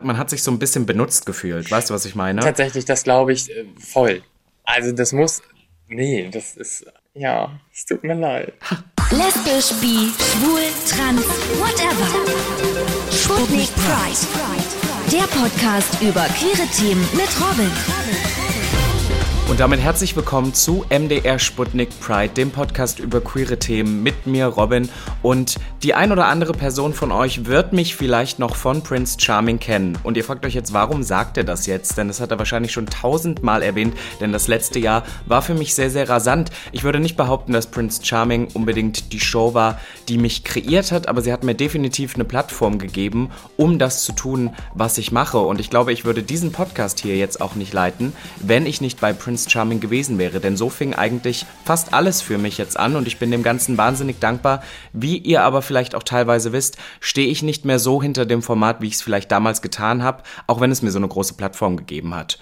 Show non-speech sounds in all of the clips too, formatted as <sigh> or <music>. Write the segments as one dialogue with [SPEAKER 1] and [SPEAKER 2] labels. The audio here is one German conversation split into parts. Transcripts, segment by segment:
[SPEAKER 1] Man hat sich so ein bisschen benutzt gefühlt. Weißt du, was ich meine?
[SPEAKER 2] Tatsächlich, das glaube ich äh, voll. Also das muss. Nee, das ist. Ja, es tut mir leid. <laughs>
[SPEAKER 3] Lesbisch, bi, schwul, trans, whatever. Sputnik Pride. Der Podcast über queere Themen mit Robin.
[SPEAKER 1] Und damit herzlich willkommen zu MDR Sputnik Pride, dem Podcast über queere Themen mit mir, Robin. Und die ein oder andere Person von euch wird mich vielleicht noch von Prince Charming kennen. Und ihr fragt euch jetzt, warum sagt er das jetzt? Denn das hat er wahrscheinlich schon tausendmal erwähnt, denn das letzte Jahr war für mich sehr, sehr rasant. Ich würde nicht behaupten, dass Prince Charming unbedingt die Show war, die mich kreiert hat, aber sie hat mir definitiv eine Plattform gegeben, um das zu tun, was ich mache. Und ich glaube, ich würde diesen Podcast hier jetzt auch nicht leiten, wenn ich nicht bei Prince Prince Charming gewesen wäre. Denn so fing eigentlich fast alles für mich jetzt an und ich bin dem Ganzen wahnsinnig dankbar. Wie ihr aber vielleicht auch teilweise wisst, stehe ich nicht mehr so hinter dem Format, wie ich es vielleicht damals getan habe, auch wenn es mir so eine große Plattform gegeben hat.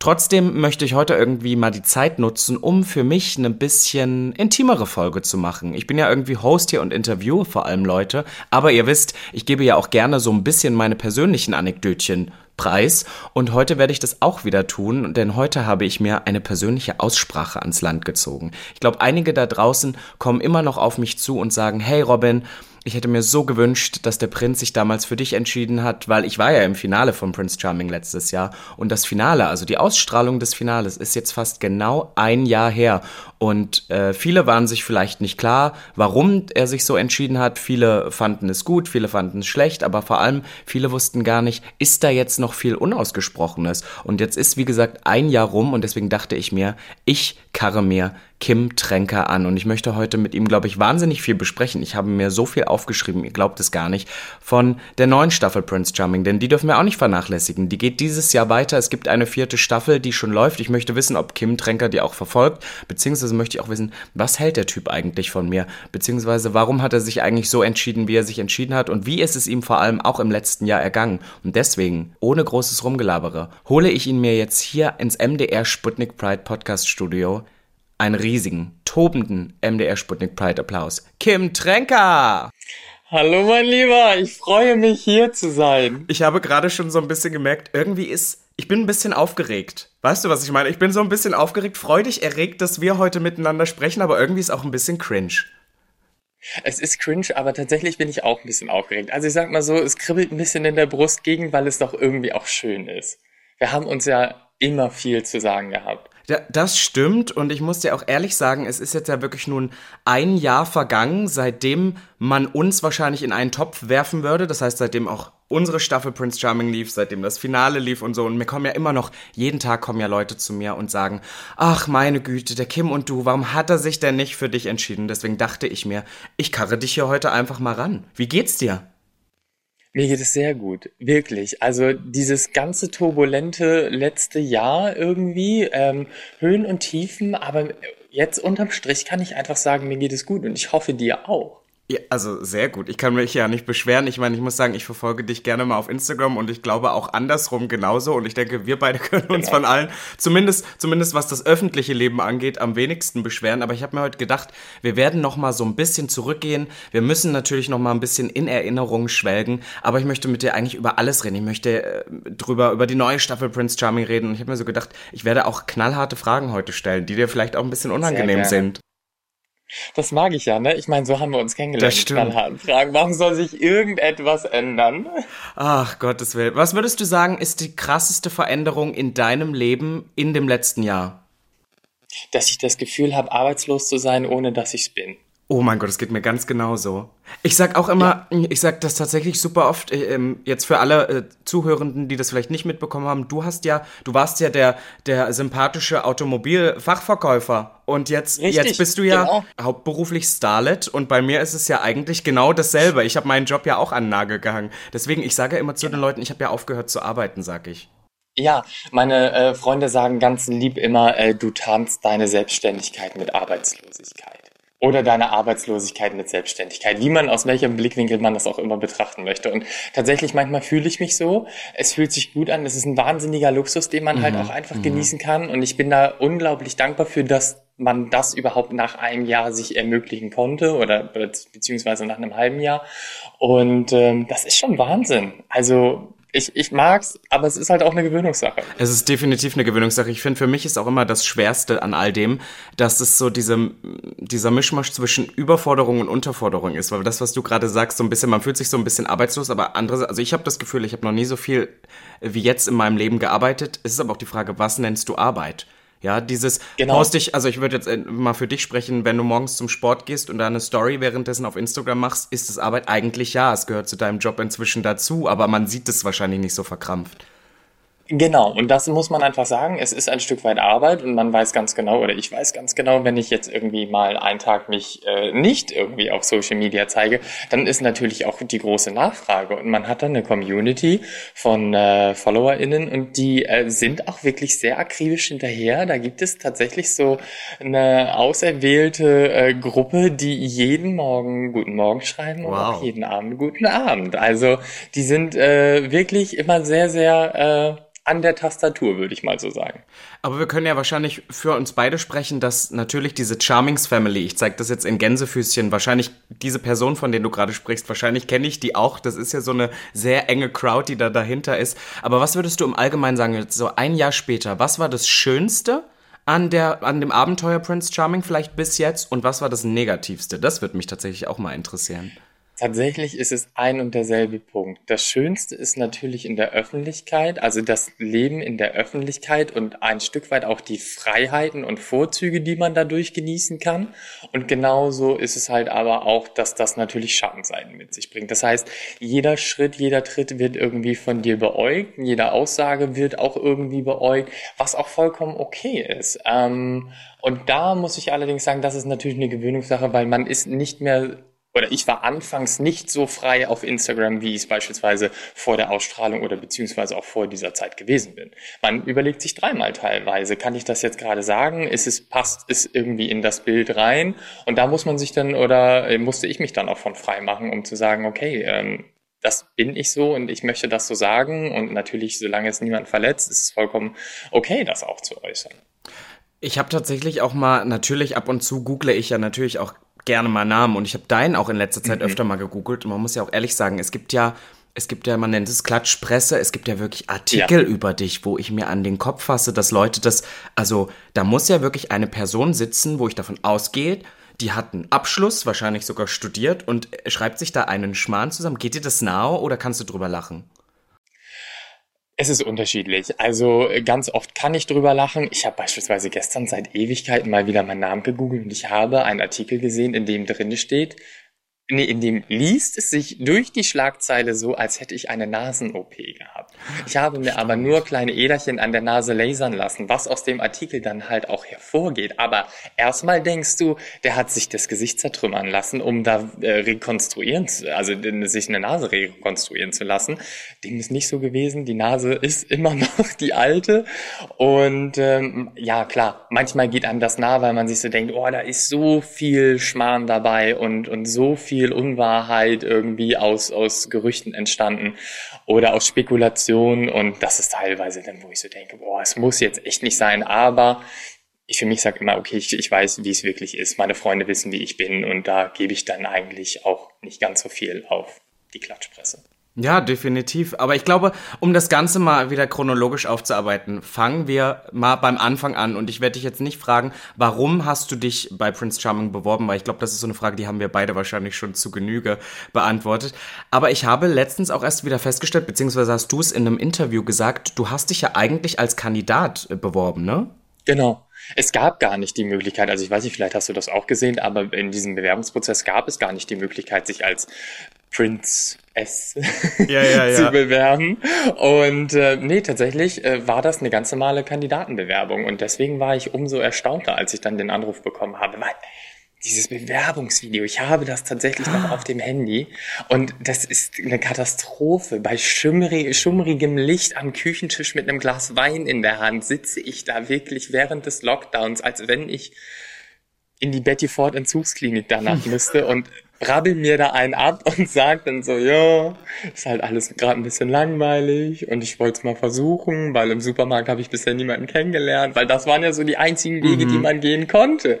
[SPEAKER 1] Trotzdem möchte ich heute irgendwie mal die Zeit nutzen, um für mich eine bisschen intimere Folge zu machen. Ich bin ja irgendwie Host hier und interviewe vor allem Leute, aber ihr wisst, ich gebe ja auch gerne so ein bisschen meine persönlichen Anekdötchen preis und heute werde ich das auch wieder tun, denn heute habe ich mir eine persönliche Aussprache ans Land gezogen. Ich glaube, einige da draußen kommen immer noch auf mich zu und sagen, hey Robin, ich hätte mir so gewünscht, dass der Prinz sich damals für dich entschieden hat, weil ich war ja im Finale von Prince Charming letztes Jahr. Und das Finale, also die Ausstrahlung des Finales ist jetzt fast genau ein Jahr her. Und äh, viele waren sich vielleicht nicht klar, warum er sich so entschieden hat. Viele fanden es gut, viele fanden es schlecht, aber vor allem viele wussten gar nicht, ist da jetzt noch viel Unausgesprochenes? Und jetzt ist wie gesagt ein Jahr rum und deswegen dachte ich mir, ich karre mir Kim Tränker an und ich möchte heute mit ihm, glaube ich, wahnsinnig viel besprechen. Ich habe mir so viel aufgeschrieben, ihr glaubt es gar nicht, von der neuen Staffel Prince Charming, denn die dürfen wir auch nicht vernachlässigen. Die geht dieses Jahr weiter. Es gibt eine vierte Staffel, die schon läuft. Ich möchte wissen, ob Kim Tränker die auch verfolgt, beziehungsweise möchte ich auch wissen, was hält der Typ eigentlich von mir, beziehungsweise warum hat er sich eigentlich so entschieden, wie er sich entschieden hat und wie ist es ihm vor allem auch im letzten Jahr ergangen. Und deswegen, ohne großes Rumgelabere, hole ich ihn mir jetzt hier ins MDR Sputnik Pride Podcast Studio einen riesigen, tobenden MDR Sputnik Pride Applaus. Kim Tränker!
[SPEAKER 2] Hallo mein Lieber, ich freue mich hier zu sein.
[SPEAKER 1] Ich habe gerade schon so ein bisschen gemerkt, irgendwie ist, ich bin ein bisschen aufgeregt. Weißt du, was ich meine? Ich bin so ein bisschen aufgeregt, freudig erregt, dass wir heute miteinander sprechen, aber irgendwie ist auch ein bisschen cringe.
[SPEAKER 2] Es ist cringe, aber tatsächlich bin ich auch ein bisschen aufgeregt. Also ich sag mal so, es kribbelt ein bisschen in der Brust gegen, weil es doch irgendwie auch schön ist. Wir haben uns ja immer viel zu sagen gehabt.
[SPEAKER 1] Das stimmt und ich muss dir auch ehrlich sagen, es ist jetzt ja wirklich nun ein Jahr vergangen, seitdem man uns wahrscheinlich in einen Topf werfen würde. Das heißt, seitdem auch unsere Staffel Prince Charming lief, seitdem das Finale lief und so. Und mir kommen ja immer noch, jeden Tag kommen ja Leute zu mir und sagen, ach meine Güte, der Kim und du, warum hat er sich denn nicht für dich entschieden? Deswegen dachte ich mir, ich karre dich hier heute einfach mal ran. Wie geht's dir?
[SPEAKER 2] Mir geht es sehr gut, wirklich. Also dieses ganze turbulente letzte Jahr irgendwie, ähm, Höhen und Tiefen, aber jetzt unterm Strich kann ich einfach sagen, mir geht es gut und ich hoffe dir auch.
[SPEAKER 1] Ja, also sehr gut. Ich kann mich ja nicht beschweren. Ich meine, ich muss sagen, ich verfolge dich gerne mal auf Instagram und ich glaube auch andersrum genauso. Und ich denke, wir beide <laughs> können uns von allen, zumindest, zumindest was das öffentliche Leben angeht, am wenigsten beschweren. Aber ich habe mir heute gedacht, wir werden noch mal so ein bisschen zurückgehen. Wir müssen natürlich noch mal ein bisschen in Erinnerungen schwelgen. Aber ich möchte mit dir eigentlich über alles reden. Ich möchte äh, drüber über die neue Staffel Prince Charming reden. Und ich habe mir so gedacht, ich werde auch knallharte Fragen heute stellen, die dir vielleicht auch ein bisschen unangenehm sind.
[SPEAKER 2] Das mag ich ja, ne? Ich meine, so haben wir uns kennengelernt. Das
[SPEAKER 1] stimmt.
[SPEAKER 2] Fragen, warum soll sich irgendetwas ändern?
[SPEAKER 1] Ach, Gottes Willen. Was würdest du sagen, ist die krasseste Veränderung in deinem Leben in dem letzten Jahr?
[SPEAKER 2] Dass ich das Gefühl habe, arbeitslos zu sein, ohne dass ich es bin.
[SPEAKER 1] Oh mein Gott, es geht mir ganz genauso. Ich sag auch immer, ja. ich sag das tatsächlich super oft, äh, ähm, jetzt für alle äh, Zuhörenden, die das vielleicht nicht mitbekommen haben, du hast ja, du warst ja der, der sympathische Automobilfachverkäufer und jetzt, Richtig, jetzt bist du ja genau. hauptberuflich Starlet und bei mir ist es ja eigentlich genau dasselbe. Ich habe meinen Job ja auch an den Nagel gehangen. Deswegen, ich sage immer zu den Leuten, ich habe ja aufgehört zu arbeiten, sag ich.
[SPEAKER 2] Ja, meine äh, Freunde sagen ganz lieb immer, äh, du tarnst deine Selbstständigkeit mit Arbeitslosigkeit oder deine Arbeitslosigkeit mit Selbstständigkeit, wie man aus welchem Blickwinkel man das auch immer betrachten möchte. Und tatsächlich manchmal fühle ich mich so. Es fühlt sich gut an. Es ist ein wahnsinniger Luxus, den man halt mhm. halt auch einfach mhm. genießen kann. Und ich bin da unglaublich dankbar für, dass man das überhaupt nach einem Jahr sich ermöglichen konnte oder beziehungsweise nach einem halben Jahr. Und ähm, das ist schon Wahnsinn. Also Ich, ich mag's, aber es ist halt auch eine Gewöhnungssache.
[SPEAKER 1] Es ist definitiv eine Gewöhnungssache. Ich finde, für mich ist auch immer das Schwerste an all dem, dass es so diese, dieser Mischmasch zwischen Überforderung und Unterforderung ist. Weil das, was du gerade sagst, so ein bisschen, man fühlt sich so ein bisschen arbeitslos, aber andere, also ich habe das Gefühl, ich habe noch nie so viel wie jetzt in meinem Leben gearbeitet. Es ist aber auch die Frage, was nennst du Arbeit? Ja, dieses genau. post dich, also ich würde jetzt äh, mal für dich sprechen, wenn du morgens zum Sport gehst und da eine Story währenddessen auf Instagram machst, ist das Arbeit eigentlich ja, es gehört zu deinem Job inzwischen dazu, aber man sieht es wahrscheinlich nicht so verkrampft.
[SPEAKER 2] Genau, und das muss man einfach sagen, es ist ein Stück weit Arbeit und man weiß ganz genau, oder ich weiß ganz genau, wenn ich jetzt irgendwie mal einen Tag mich äh, nicht irgendwie auf Social Media zeige, dann ist natürlich auch die große Nachfrage und man hat dann eine Community von äh, FollowerInnen und die äh, sind auch wirklich sehr akribisch hinterher. Da gibt es tatsächlich so eine auserwählte äh, Gruppe, die jeden Morgen Guten Morgen schreiben und wow. auch jeden Abend Guten Abend. Also die sind äh, wirklich immer sehr, sehr äh, an der Tastatur, würde ich mal so sagen.
[SPEAKER 1] Aber wir können ja wahrscheinlich für uns beide sprechen, dass natürlich diese Charmings Family, ich zeige das jetzt in Gänsefüßchen, wahrscheinlich diese Person, von der du gerade sprichst, wahrscheinlich kenne ich die auch. Das ist ja so eine sehr enge Crowd, die da dahinter ist. Aber was würdest du im Allgemeinen sagen, so ein Jahr später, was war das Schönste an, der, an dem Abenteuer Prince Charming vielleicht bis jetzt und was war das Negativste? Das würde mich tatsächlich auch mal interessieren.
[SPEAKER 2] Tatsächlich ist es ein und derselbe Punkt. Das Schönste ist natürlich in der Öffentlichkeit, also das Leben in der Öffentlichkeit und ein Stück weit auch die Freiheiten und Vorzüge, die man dadurch genießen kann. Und genauso ist es halt aber auch, dass das natürlich Schattenseiten mit sich bringt. Das heißt, jeder Schritt, jeder Tritt wird irgendwie von dir beäugt, jede Aussage wird auch irgendwie beäugt, was auch vollkommen okay ist. Ähm, und da muss ich allerdings sagen, das ist natürlich eine Gewöhnungssache, weil man ist nicht mehr oder ich war anfangs nicht so frei auf Instagram, wie ich es beispielsweise vor der Ausstrahlung oder beziehungsweise auch vor dieser Zeit gewesen bin. Man überlegt sich dreimal teilweise, kann ich das jetzt gerade sagen? Ist es, passt es irgendwie in das Bild rein? Und da muss man sich dann oder äh, musste ich mich dann auch von frei machen, um zu sagen, okay, ähm, das bin ich so und ich möchte das so sagen. Und natürlich, solange es niemand verletzt, ist es vollkommen okay, das auch zu äußern.
[SPEAKER 1] Ich habe tatsächlich auch mal, natürlich ab und zu google ich ja natürlich auch gerne mal Namen und ich habe deinen auch in letzter Zeit mhm. öfter mal gegoogelt und man muss ja auch ehrlich sagen, es gibt ja es gibt ja, man nennt es Klatschpresse, es gibt ja wirklich Artikel ja. über dich, wo ich mir an den Kopf fasse, dass Leute das, also da muss ja wirklich eine Person sitzen, wo ich davon ausgehe, die hat einen Abschluss, wahrscheinlich sogar studiert und schreibt sich da einen Schmarrn zusammen. Geht dir das nahe oder kannst du drüber lachen?
[SPEAKER 2] Es ist unterschiedlich. Also ganz oft kann ich drüber lachen. Ich habe beispielsweise gestern seit Ewigkeiten mal wieder meinen Namen gegoogelt und ich habe einen Artikel gesehen, in dem drin steht, nee, in dem liest es sich durch die Schlagzeile so, als hätte ich eine Nasen-OP gehabt. Ich habe mir aber nur kleine Äderchen an der Nase lasern lassen, was aus dem Artikel dann halt auch hervorgeht. Aber erstmal denkst du, der hat sich das Gesicht zertrümmern lassen, um da äh, rekonstruieren, zu, also sich eine Nase rekonstruieren zu lassen. Dem ist nicht so gewesen. Die Nase ist immer <laughs> noch die alte. Und ähm, ja, klar, manchmal geht einem das nah, weil man sich so denkt, oh, da ist so viel Schmarrn dabei und, und so viel viel Unwahrheit irgendwie aus, aus Gerüchten entstanden oder aus Spekulationen und das ist teilweise dann, wo ich so denke, boah, es muss jetzt echt nicht sein, aber ich für mich sage immer, okay, ich, ich weiß, wie es wirklich ist. Meine Freunde wissen, wie ich bin und da gebe ich dann eigentlich auch nicht ganz so viel auf die Klatschpresse.
[SPEAKER 1] Ja, definitiv. Aber ich glaube, um das Ganze mal wieder chronologisch aufzuarbeiten, fangen wir mal beim Anfang an. Und ich werde dich jetzt nicht fragen, warum hast du dich bei Prince Charming beworben? Weil ich glaube, das ist so eine Frage, die haben wir beide wahrscheinlich schon zu Genüge beantwortet. Aber ich habe letztens auch erst wieder festgestellt, beziehungsweise hast du es in einem Interview gesagt, du hast dich ja eigentlich als Kandidat äh, beworben, ne?
[SPEAKER 2] Genau. Es gab gar nicht die Möglichkeit, also ich weiß nicht, vielleicht hast du das auch gesehen, aber in diesem Bewerbungsprozess gab es gar nicht die Möglichkeit, sich als Prince S ja, ja, <laughs> ja. zu bewerben. Und äh, nee, tatsächlich äh, war das eine ganz normale Kandidatenbewerbung. Und deswegen war ich umso erstaunter, als ich dann den Anruf bekommen habe. Weil dieses Bewerbungsvideo, ich habe das tatsächlich noch auf dem Handy und das ist eine Katastrophe. Bei schummrig, schummrigem Licht am Küchentisch mit einem Glas Wein in der Hand sitze ich da wirklich während des Lockdowns, als wenn ich in die Betty Ford Entzugsklinik danach müsste und brabbel mir da einen ab <laughs> und sag dann so, ja, ist halt alles gerade ein bisschen langweilig und ich wollte es mal versuchen, weil im Supermarkt habe ich bisher niemanden kennengelernt, weil das waren ja so die einzigen Wege, mhm. die man gehen konnte.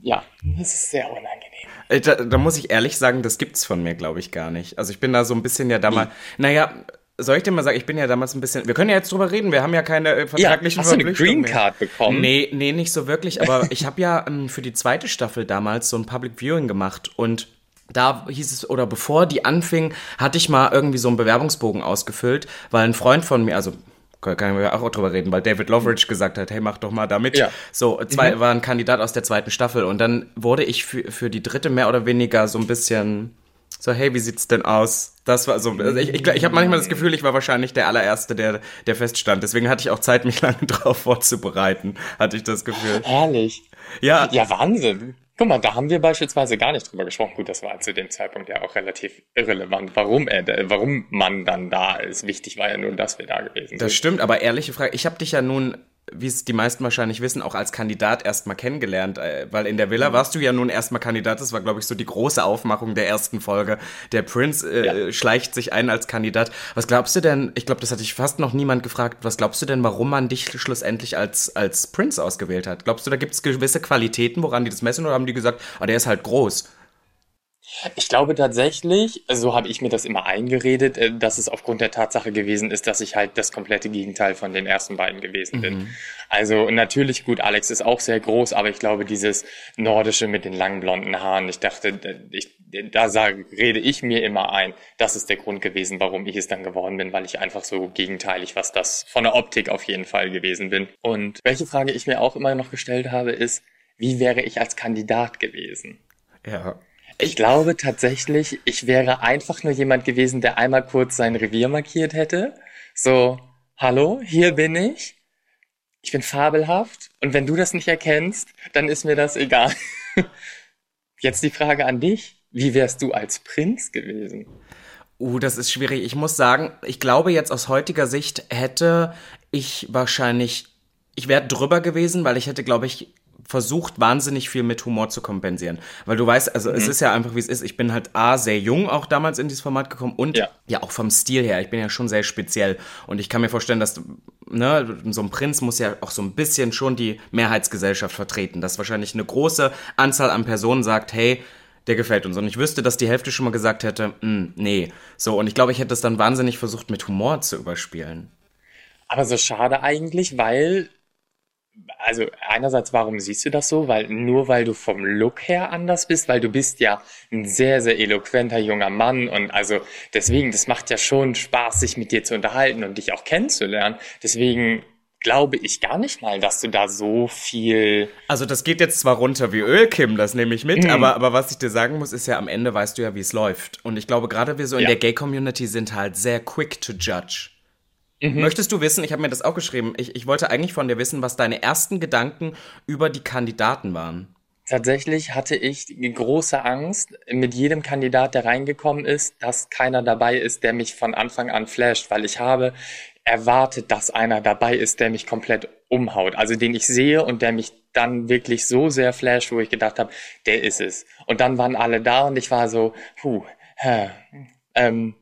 [SPEAKER 2] Ja, das ist sehr unangenehm.
[SPEAKER 1] Da, da muss ich ehrlich sagen, das gibt's von mir, glaube ich, gar nicht. Also ich bin da so ein bisschen ja da mal, naja, soll ich dir mal sagen, ich bin ja damals ein bisschen. Wir können ja jetzt drüber reden, wir haben ja keine äh, vertraglichen
[SPEAKER 2] ja, hast du eine Green Card bekommen?
[SPEAKER 1] Nee, nee, nicht so wirklich, aber ich habe ja ähm, für die zweite Staffel damals so ein Public Viewing gemacht und da hieß es, oder bevor die anfing, hatte ich mal irgendwie so einen Bewerbungsbogen ausgefüllt, weil ein Freund von mir, also kann wir auch drüber reden, weil David Loveridge gesagt hat, hey, mach doch mal damit. Ja. So, zwei mhm. war ein Kandidat aus der zweiten Staffel und dann wurde ich für, für die dritte mehr oder weniger so ein bisschen so, hey, wie sieht's denn aus? Das war so. Also ich ich, ich habe manchmal das Gefühl, ich war wahrscheinlich der allererste, der, der feststand. Deswegen hatte ich auch Zeit, mich <laughs> lange drauf vorzubereiten, hatte ich das Gefühl.
[SPEAKER 2] Herrlich. Ja. Ja, Wahnsinn. Guck mal, da haben wir beispielsweise gar nicht drüber gesprochen. Gut, das war zu dem Zeitpunkt ja auch relativ irrelevant, warum er, warum man dann da ist. Wichtig war ja nur, dass wir da gewesen sind.
[SPEAKER 1] Das stimmt, aber ehrliche Frage, ich habe dich ja nun wie es die meisten wahrscheinlich wissen, auch als Kandidat erstmal kennengelernt, äh, weil in der Villa mhm. warst du ja nun erstmal Kandidat. Das war, glaube ich, so die große Aufmachung der ersten Folge. Der Prince äh, ja. schleicht sich ein als Kandidat. Was glaubst du denn, ich glaube, das hatte ich fast noch niemand gefragt, was glaubst du denn, warum man dich schlussendlich als, als Prince ausgewählt hat? Glaubst du, da gibt es gewisse Qualitäten, woran die das messen, oder haben die gesagt, ah, der ist halt groß?
[SPEAKER 2] Ich glaube tatsächlich, so habe ich mir das immer eingeredet, äh, dass es aufgrund der Tatsache gewesen ist, dass ich halt das komplette Gegenteil von den ersten beiden gewesen bin. Mhm. Also natürlich, gut, Alex ist auch sehr groß, aber ich glaube, dieses Nordische mit den langen blonden Haaren, ich dachte, ich, da sage, rede ich mir immer ein, das ist der Grund gewesen, warum ich es dann geworden bin, weil ich einfach so gegenteilig, was das von der Optik auf jeden Fall gewesen bin. Und welche Frage ich mir auch immer noch gestellt habe, ist, wie wäre ich als Kandidat gewesen?
[SPEAKER 1] Ja.
[SPEAKER 2] Ich glaube tatsächlich, ich wäre einfach nur jemand gewesen, der einmal kurz sein Revier markiert hätte. So, hallo, hier bin ich. Ich bin fabelhaft. Und wenn du das nicht erkennst, dann ist mir das egal. <laughs> Jetzt die Frage an dich. Wie wärst du als Prinz gewesen?
[SPEAKER 1] Uh, das ist schwierig. Ich muss sagen, ich glaube jetzt aus heutiger Sicht hätte ich wahrscheinlich, ich wäre drüber gewesen, weil ich hätte, glaube ich, versucht, wahnsinnig viel mit Humor zu kompensieren. Weil du weißt, also mhm. es ist ja einfach, wie es ist. Ich bin halt A, sehr jung auch damals in dieses Format gekommen und ja. ja auch vom Stil her. Ich bin ja schon sehr speziell. Und ich kann mir vorstellen, dass ne, so ein Prinz muss ja auch so ein bisschen schon die Mehrheitsgesellschaft vertreten. Dass wahrscheinlich eine große Anzahl an Personen sagt, hey, der gefällt uns. Und ich wüsste, dass die Hälfte schon mal gesagt hätte, hm, nee. So, und ich glaube, ich hätte es dann wahnsinnig versucht, mit Humor zu überspielen.
[SPEAKER 2] Aber so schade eigentlich, weil also einerseits, warum siehst du das so? Weil nur weil du vom Look her anders bist, weil du bist ja ein sehr, sehr eloquenter junger Mann und also deswegen, das macht ja schon Spaß, sich mit dir zu unterhalten und dich auch kennenzulernen. Deswegen glaube ich gar nicht mal, dass du da so viel.
[SPEAKER 1] Also das geht jetzt zwar runter wie Öl, Kim, das nehme ich mit, mhm. aber, aber was ich dir sagen muss, ist ja, am Ende weißt du ja, wie es läuft. Und ich glaube, gerade wir so in ja. der Gay-Community sind halt sehr quick to judge. Mhm. Möchtest du wissen, ich habe mir das auch geschrieben, ich, ich wollte eigentlich von dir wissen, was deine ersten Gedanken über die Kandidaten waren.
[SPEAKER 2] Tatsächlich hatte ich große Angst mit jedem Kandidat, der reingekommen ist, dass keiner dabei ist, der mich von Anfang an flasht, weil ich habe erwartet, dass einer dabei ist, der mich komplett umhaut. Also den ich sehe und der mich dann wirklich so sehr flasht, wo ich gedacht habe, der ist es. Und dann waren alle da und ich war so, puh, hä, ähm,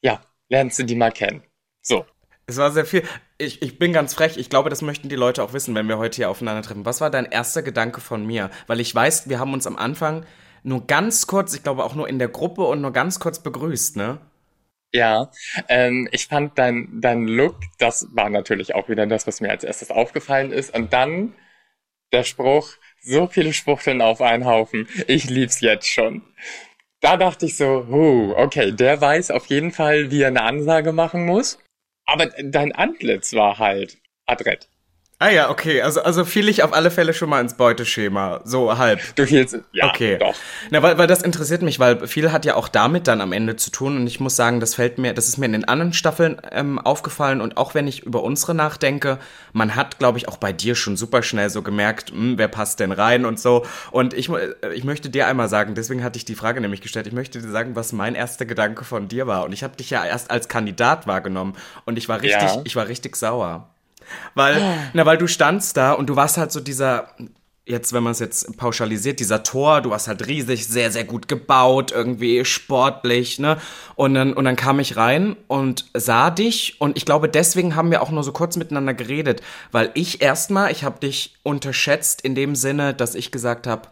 [SPEAKER 2] ja, lernst du die mal kennen. So.
[SPEAKER 1] Es war sehr viel. Ich, ich bin ganz frech. Ich glaube, das möchten die Leute auch wissen, wenn wir heute hier aufeinandertreffen. Was war dein erster Gedanke von mir? Weil ich weiß, wir haben uns am Anfang nur ganz kurz, ich glaube auch nur in der Gruppe und nur ganz kurz begrüßt, ne?
[SPEAKER 2] Ja, ähm, ich fand dein, dein Look, das war natürlich auch wieder das, was mir als erstes aufgefallen ist. Und dann der Spruch, so viele Spuchteln auf einen Haufen. Ich lieb's jetzt schon. Da dachte ich so, huh, okay, der weiß auf jeden Fall, wie er eine Ansage machen muss. Aber dein Antlitz war halt adrett.
[SPEAKER 1] Ah ja, okay. Also, also fiel ich auf alle Fälle schon mal ins Beuteschema. So halb.
[SPEAKER 2] Du fielst, ja,
[SPEAKER 1] okay. doch. Na, weil, weil das interessiert mich, weil viel hat ja auch damit dann am Ende zu tun. Und ich muss sagen, das fällt mir, das ist mir in den anderen Staffeln ähm, aufgefallen. Und auch wenn ich über unsere nachdenke, man hat, glaube ich, auch bei dir schon super schnell so gemerkt, hm, wer passt denn rein und so. Und ich, äh, ich möchte dir einmal sagen, deswegen hatte ich die Frage nämlich gestellt, ich möchte dir sagen, was mein erster Gedanke von dir war. Und ich habe dich ja erst als Kandidat wahrgenommen. Und ich war richtig, ja. ich war richtig sauer. <laughs> Weil, ah. na, weil du standst da und du warst halt so dieser, jetzt, wenn man es jetzt pauschalisiert, dieser Tor, du warst halt riesig, sehr, sehr gut gebaut, irgendwie sportlich, ne? Und dann, und dann kam ich rein und sah dich und ich glaube, deswegen haben wir auch nur so kurz miteinander geredet, weil ich erstmal, ich habe dich unterschätzt in dem Sinne, dass ich gesagt habe,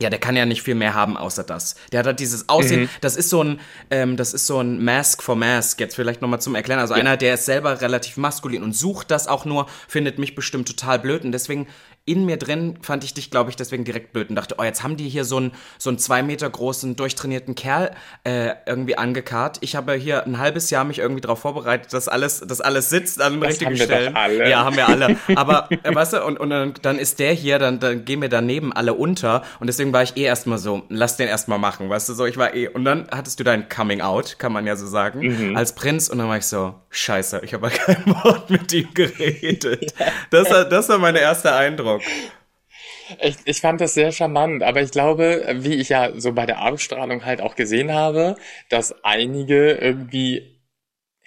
[SPEAKER 1] ja, der kann ja nicht viel mehr haben außer das. Der hat halt dieses Aussehen, mhm. das ist so ein, ähm, das ist so ein Mask for Mask. Jetzt vielleicht nochmal zum Erklären. Also ja. einer, der ist selber relativ maskulin und sucht das auch nur, findet mich bestimmt total blöd und deswegen in mir drin fand ich dich, glaube ich, deswegen direkt blöd und dachte, oh, jetzt haben die hier so einen, so einen zwei Meter großen, durchtrainierten Kerl äh, irgendwie angekarrt. Ich habe hier ein halbes Jahr mich irgendwie darauf vorbereitet, dass alles, dass alles sitzt an den das richtigen haben Stellen. Wir alle. Ja, haben wir alle. Aber, äh, weißt du, und, und dann, ist der hier, dann, dann gehen wir daneben alle unter und deswegen war ich eh erstmal so, lass den erstmal machen, weißt du, so, ich war eh, und dann hattest du dein Coming Out, kann man ja so sagen, mhm. als Prinz und dann war ich so, scheiße, ich habe kein Wort mit ihm geredet. Das, das war mein erster Eindruck. Eindruck.
[SPEAKER 2] Ich, ich fand das sehr charmant, aber ich glaube, wie ich ja so bei der Abstrahlung halt auch gesehen habe, dass einige irgendwie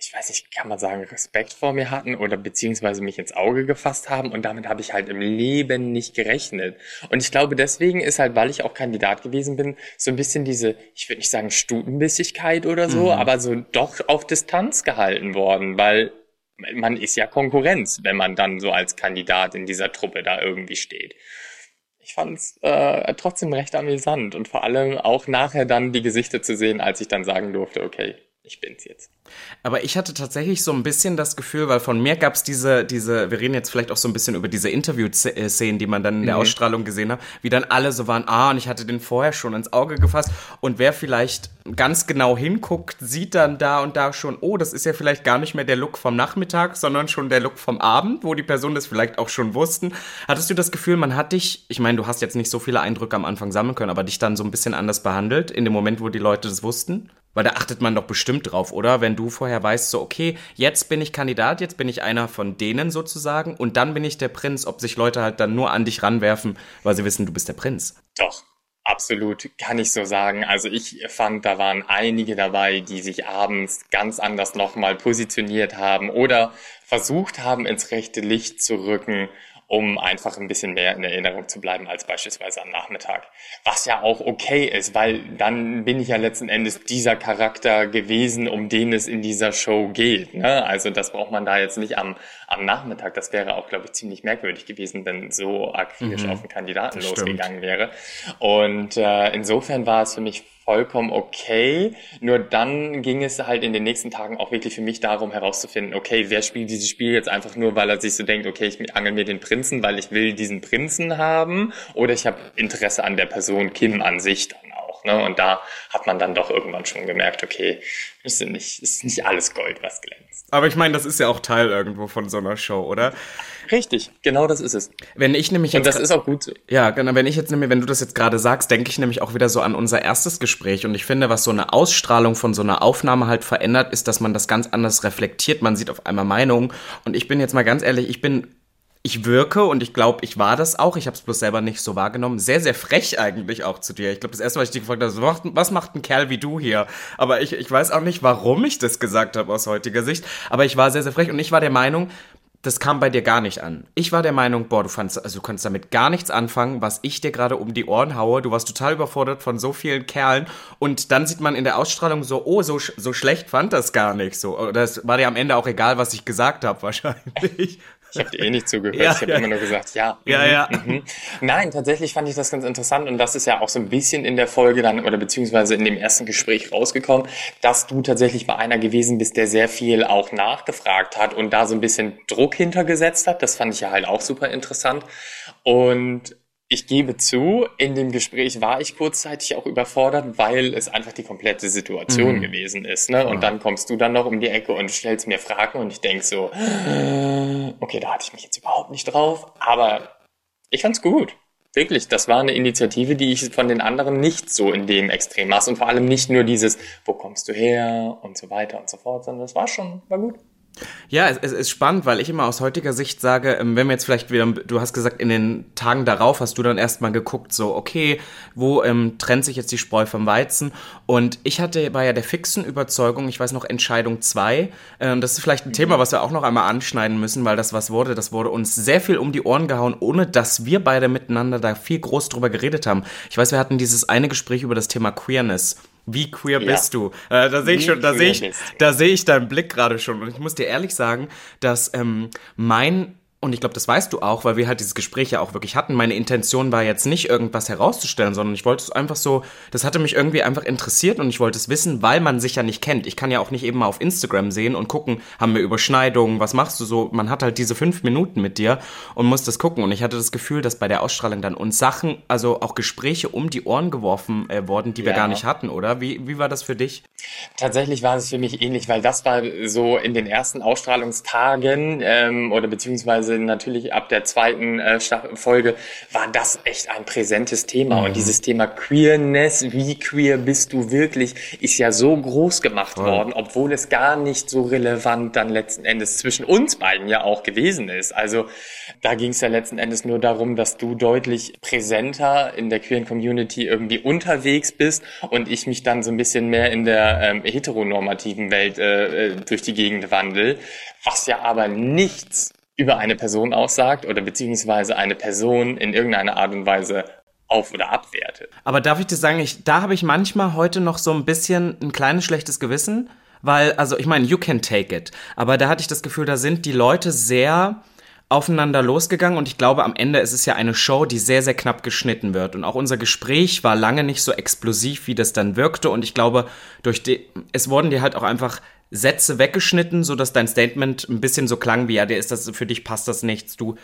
[SPEAKER 2] ich weiß nicht, kann man sagen, Respekt vor mir hatten oder beziehungsweise mich ins Auge gefasst haben und damit habe ich halt im Leben nicht gerechnet. Und ich glaube, deswegen ist halt, weil ich auch Kandidat gewesen bin, so ein bisschen diese, ich würde nicht sagen Stutenbissigkeit oder so, mhm. aber so doch auf Distanz gehalten worden, weil man ist ja Konkurrenz, wenn man dann so als Kandidat in dieser Truppe da irgendwie steht. Ich fand es äh, trotzdem recht amüsant und vor allem auch nachher dann die Gesichter zu sehen, als ich dann sagen durfte, okay, ich bin's jetzt.
[SPEAKER 1] Aber ich hatte tatsächlich so ein bisschen das Gefühl, weil von mir gab es diese, diese, wir reden jetzt vielleicht auch so ein bisschen über diese Interview-Szenen, die man dann in der mhm. Ausstrahlung gesehen hat, wie dann alle so waren, ah, und ich hatte den vorher schon ins Auge gefasst. Und wer vielleicht ganz genau hinguckt, sieht dann da und da schon, oh, das ist ja vielleicht gar nicht mehr der Look vom Nachmittag, sondern schon der Look vom Abend, wo die Personen das vielleicht auch schon wussten. Hattest du das Gefühl, man hat dich, ich meine, du hast jetzt nicht so viele Eindrücke am Anfang sammeln können, aber dich dann so ein bisschen anders behandelt, in dem Moment, wo die Leute das wussten? Weil da achtet man doch bestimmt drauf, oder? Wenn du vorher weißt, so, okay, jetzt bin ich Kandidat, jetzt bin ich einer von denen sozusagen und dann bin ich der Prinz, ob sich Leute halt dann nur an dich ranwerfen, weil sie wissen, du bist der Prinz.
[SPEAKER 2] Doch, absolut, kann ich so sagen. Also ich fand, da waren einige dabei, die sich abends ganz anders nochmal positioniert haben oder versucht haben, ins rechte Licht zu rücken um einfach ein bisschen mehr in Erinnerung zu bleiben als beispielsweise am Nachmittag. Was ja auch okay ist, weil dann bin ich ja letzten Endes dieser Charakter gewesen, um den es in dieser Show geht. Ne? Also das braucht man da jetzt nicht am, am Nachmittag. Das wäre auch, glaube ich, ziemlich merkwürdig gewesen, wenn so akribisch mhm, auf den Kandidaten losgegangen stimmt. wäre. Und äh, insofern war es für mich vollkommen okay. Nur dann ging es halt in den nächsten Tagen auch wirklich für mich darum herauszufinden, okay, wer spielt dieses Spiel jetzt einfach nur, weil er sich so denkt, okay, ich angel mir den Prinzen, weil ich will diesen Prinzen haben, oder ich habe Interesse an der Person Kim an sich dann auch. Ne? Und da hat man dann doch irgendwann schon gemerkt, okay, ist nicht, ist nicht alles Gold, was glänzt.
[SPEAKER 1] Aber ich meine, das ist ja auch Teil irgendwo von so einer Show, oder?
[SPEAKER 2] Richtig, genau das ist es.
[SPEAKER 1] Wenn ich nämlich
[SPEAKER 2] jetzt, und das ist auch gut.
[SPEAKER 1] Ja, genau. Wenn ich jetzt nämlich, wenn du das jetzt gerade sagst, denke ich nämlich auch wieder so an unser erstes Gespräch. Und ich finde, was so eine Ausstrahlung von so einer Aufnahme halt verändert, ist, dass man das ganz anders reflektiert. Man sieht auf einmal Meinungen. Und ich bin jetzt mal ganz ehrlich, ich bin ich wirke und ich glaube, ich war das auch. Ich habe es bloß selber nicht so wahrgenommen. Sehr, sehr frech eigentlich auch zu dir. Ich glaube, das erste Mal, ich dich gefragt habe, was macht, was macht ein Kerl wie du hier? Aber ich, ich weiß auch nicht, warum ich das gesagt habe aus heutiger Sicht. Aber ich war sehr, sehr frech und ich war der Meinung, das kam bei dir gar nicht an. Ich war der Meinung, boah, du fandst, also du kannst damit gar nichts anfangen, was ich dir gerade um die Ohren haue. Du warst total überfordert von so vielen Kerlen und dann sieht man in der Ausstrahlung so, oh, so, so schlecht fand das gar nicht so. Das war dir am Ende auch egal, was ich gesagt habe, <laughs> wahrscheinlich.
[SPEAKER 2] Ich habe dir eh nicht zugehört. Ja, ich habe ja. immer nur gesagt, ja.
[SPEAKER 1] Ja,
[SPEAKER 2] mhm,
[SPEAKER 1] ja.
[SPEAKER 2] Mhm. Nein, tatsächlich fand ich das ganz interessant und das ist ja auch so ein bisschen in der Folge dann oder beziehungsweise in dem ersten Gespräch rausgekommen, dass du tatsächlich bei einer gewesen bist, der sehr viel auch nachgefragt hat und da so ein bisschen Druck hintergesetzt hat. Das fand ich ja halt auch super interessant. Und ich gebe zu, in dem Gespräch war ich kurzzeitig auch überfordert, weil es einfach die komplette Situation mhm. gewesen ist. Ne? Und ja. dann kommst du dann noch um die Ecke und stellst mir Fragen und ich denk so, okay, da hatte ich mich jetzt überhaupt nicht drauf. Aber ich fand's gut. Wirklich, das war eine Initiative, die ich von den anderen nicht so in dem Extremmaß und vor allem nicht nur dieses, wo kommst du her und so weiter und so fort, sondern das war schon, war gut.
[SPEAKER 1] Ja, es, es, ist spannend, weil ich immer aus heutiger Sicht sage, ähm, wenn wir jetzt vielleicht wieder, du hast gesagt, in den Tagen darauf hast du dann erstmal geguckt, so, okay, wo ähm, trennt sich jetzt die Spreu vom Weizen? Und ich hatte, war ja der fixen Überzeugung, ich weiß noch, Entscheidung 2, ähm, das ist vielleicht ein mhm. Thema, was wir auch noch einmal anschneiden müssen, weil das was wurde, das wurde uns sehr viel um die Ohren gehauen, ohne dass wir beide miteinander da viel groß drüber geredet haben. Ich weiß, wir hatten dieses eine Gespräch über das Thema Queerness. Wie queer ja. bist du? Äh, da sehe ich schon, da sehe ich, da sehe ich deinen Blick gerade schon. Und ich muss dir ehrlich sagen, dass ähm, mein und ich glaube, das weißt du auch, weil wir halt dieses Gespräch ja auch wirklich hatten. Meine Intention war jetzt nicht irgendwas herauszustellen, sondern ich wollte es einfach so, das hatte mich irgendwie einfach interessiert und ich wollte es wissen, weil man sich ja nicht kennt. Ich kann ja auch nicht eben mal auf Instagram sehen und gucken, haben wir Überschneidungen, was machst du so? Man hat halt diese fünf Minuten mit dir und muss das gucken. Und ich hatte das Gefühl, dass bei der Ausstrahlung dann uns Sachen, also auch Gespräche um die Ohren geworfen äh, wurden, die wir ja. gar nicht hatten, oder? Wie, wie war das für dich?
[SPEAKER 2] Tatsächlich war es für mich ähnlich, weil das war so in den ersten Ausstrahlungstagen ähm, oder beziehungsweise beziehungsweise natürlich ab der zweiten äh, Folge war das echt ein präsentes Thema. Mhm. Und dieses Thema Queerness, wie queer bist du wirklich, ist ja so groß gemacht mhm. worden, obwohl es gar nicht so relevant dann letzten Endes zwischen uns beiden ja auch gewesen ist. Also da ging es ja letzten Endes nur darum, dass du deutlich präsenter in der queeren Community irgendwie unterwegs bist und ich mich dann so ein bisschen mehr in der ähm, heteronormativen Welt äh, äh durch die Gegend wandel, was ja aber nichts über eine Person aussagt oder beziehungsweise eine Person in irgendeiner Art und Weise auf- oder abwertet.
[SPEAKER 1] Aber darf ich dir sagen, ich, da habe ich manchmal heute noch so ein bisschen ein kleines schlechtes Gewissen, weil, also ich meine, you can take it, aber da hatte ich das Gefühl, da sind die Leute sehr aufeinander losgegangen und ich glaube, am Ende ist es ja eine Show, die sehr, sehr knapp geschnitten wird. Und auch unser Gespräch war lange nicht so explosiv, wie das dann wirkte. Und ich glaube, durch die, es wurden dir halt auch einfach Sätze weggeschnitten, so dass dein Statement ein bisschen so klang wie, ja, der ist das, für dich passt das nichts, du,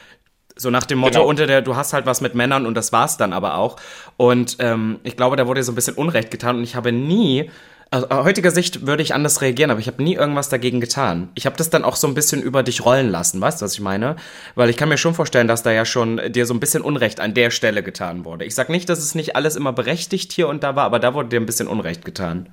[SPEAKER 1] so nach dem Motto, genau. unter der, du hast halt was mit Männern und das war's dann aber auch. Und ähm, ich glaube, da wurde so ein bisschen Unrecht getan und ich habe nie, also aus heutiger Sicht würde ich anders reagieren, aber ich habe nie irgendwas dagegen getan. Ich habe das dann auch so ein bisschen über dich rollen lassen, weißt du, was ich meine? Weil ich kann mir schon vorstellen, dass da ja schon dir so ein bisschen Unrecht an der Stelle getan wurde. Ich sag nicht, dass es nicht alles immer berechtigt hier und da war, aber da wurde dir ein bisschen Unrecht getan.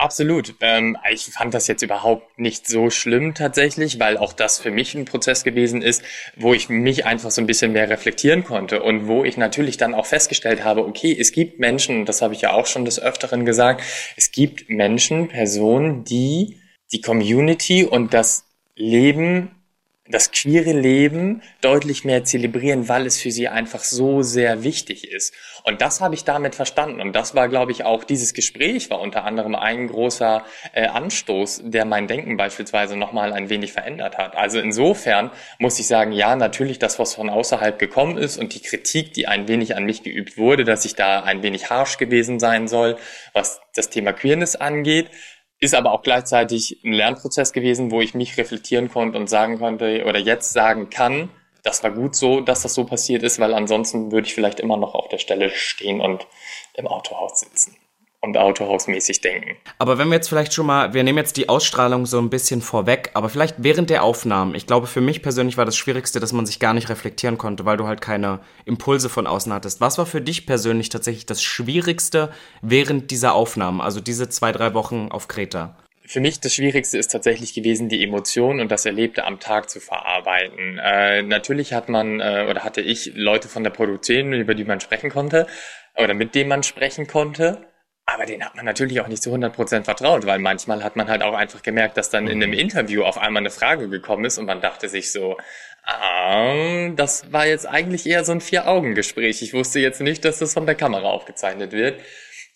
[SPEAKER 2] Absolut. Ähm, ich fand das jetzt überhaupt nicht so schlimm tatsächlich, weil auch das für mich ein Prozess gewesen ist, wo ich mich einfach so ein bisschen mehr reflektieren konnte und wo ich natürlich dann auch festgestellt habe, okay, es gibt Menschen, das habe ich ja auch schon des Öfteren gesagt, es gibt Menschen, Personen, die die Community und das Leben das queere Leben deutlich mehr zelebrieren, weil es für sie einfach so sehr wichtig ist. Und das habe ich damit verstanden. Und das war, glaube ich, auch dieses Gespräch war unter anderem ein großer äh, Anstoß, der mein Denken beispielsweise nochmal ein wenig verändert hat. Also insofern muss ich sagen, ja, natürlich das, was von außerhalb gekommen ist und die Kritik, die ein wenig an mich geübt wurde, dass ich da ein wenig harsh gewesen sein soll, was das Thema Queerness angeht, ist aber auch gleichzeitig ein Lernprozess gewesen, wo ich mich reflektieren konnte und sagen konnte oder jetzt sagen kann, das war gut so, dass das so passiert ist, weil ansonsten würde ich vielleicht immer noch auf der Stelle stehen und im Autohaus sitzen und autohausmäßig denken.
[SPEAKER 1] Aber wenn wir jetzt vielleicht schon mal, wir nehmen jetzt die Ausstrahlung so ein bisschen vorweg, aber vielleicht während der Aufnahmen, ich glaube für mich persönlich war das Schwierigste, dass man sich gar nicht reflektieren konnte, weil du halt keine Impulse von außen hattest. Was war für dich persönlich tatsächlich das Schwierigste während dieser Aufnahmen, also diese zwei, drei Wochen auf Kreta?
[SPEAKER 2] Für mich das Schwierigste ist tatsächlich gewesen, die Emotionen und das Erlebte am Tag zu verarbeiten. Äh, natürlich hat man äh, oder hatte ich Leute von der Produktion, über die man sprechen konnte oder mit denen man sprechen konnte. Aber den hat man natürlich auch nicht zu 100% vertraut, weil manchmal hat man halt auch einfach gemerkt, dass dann in einem mhm. Interview auf einmal eine Frage gekommen ist und man dachte sich so, ah, das war jetzt eigentlich eher so ein Vier-Augen-Gespräch. Ich wusste jetzt nicht, dass das von der Kamera aufgezeichnet wird.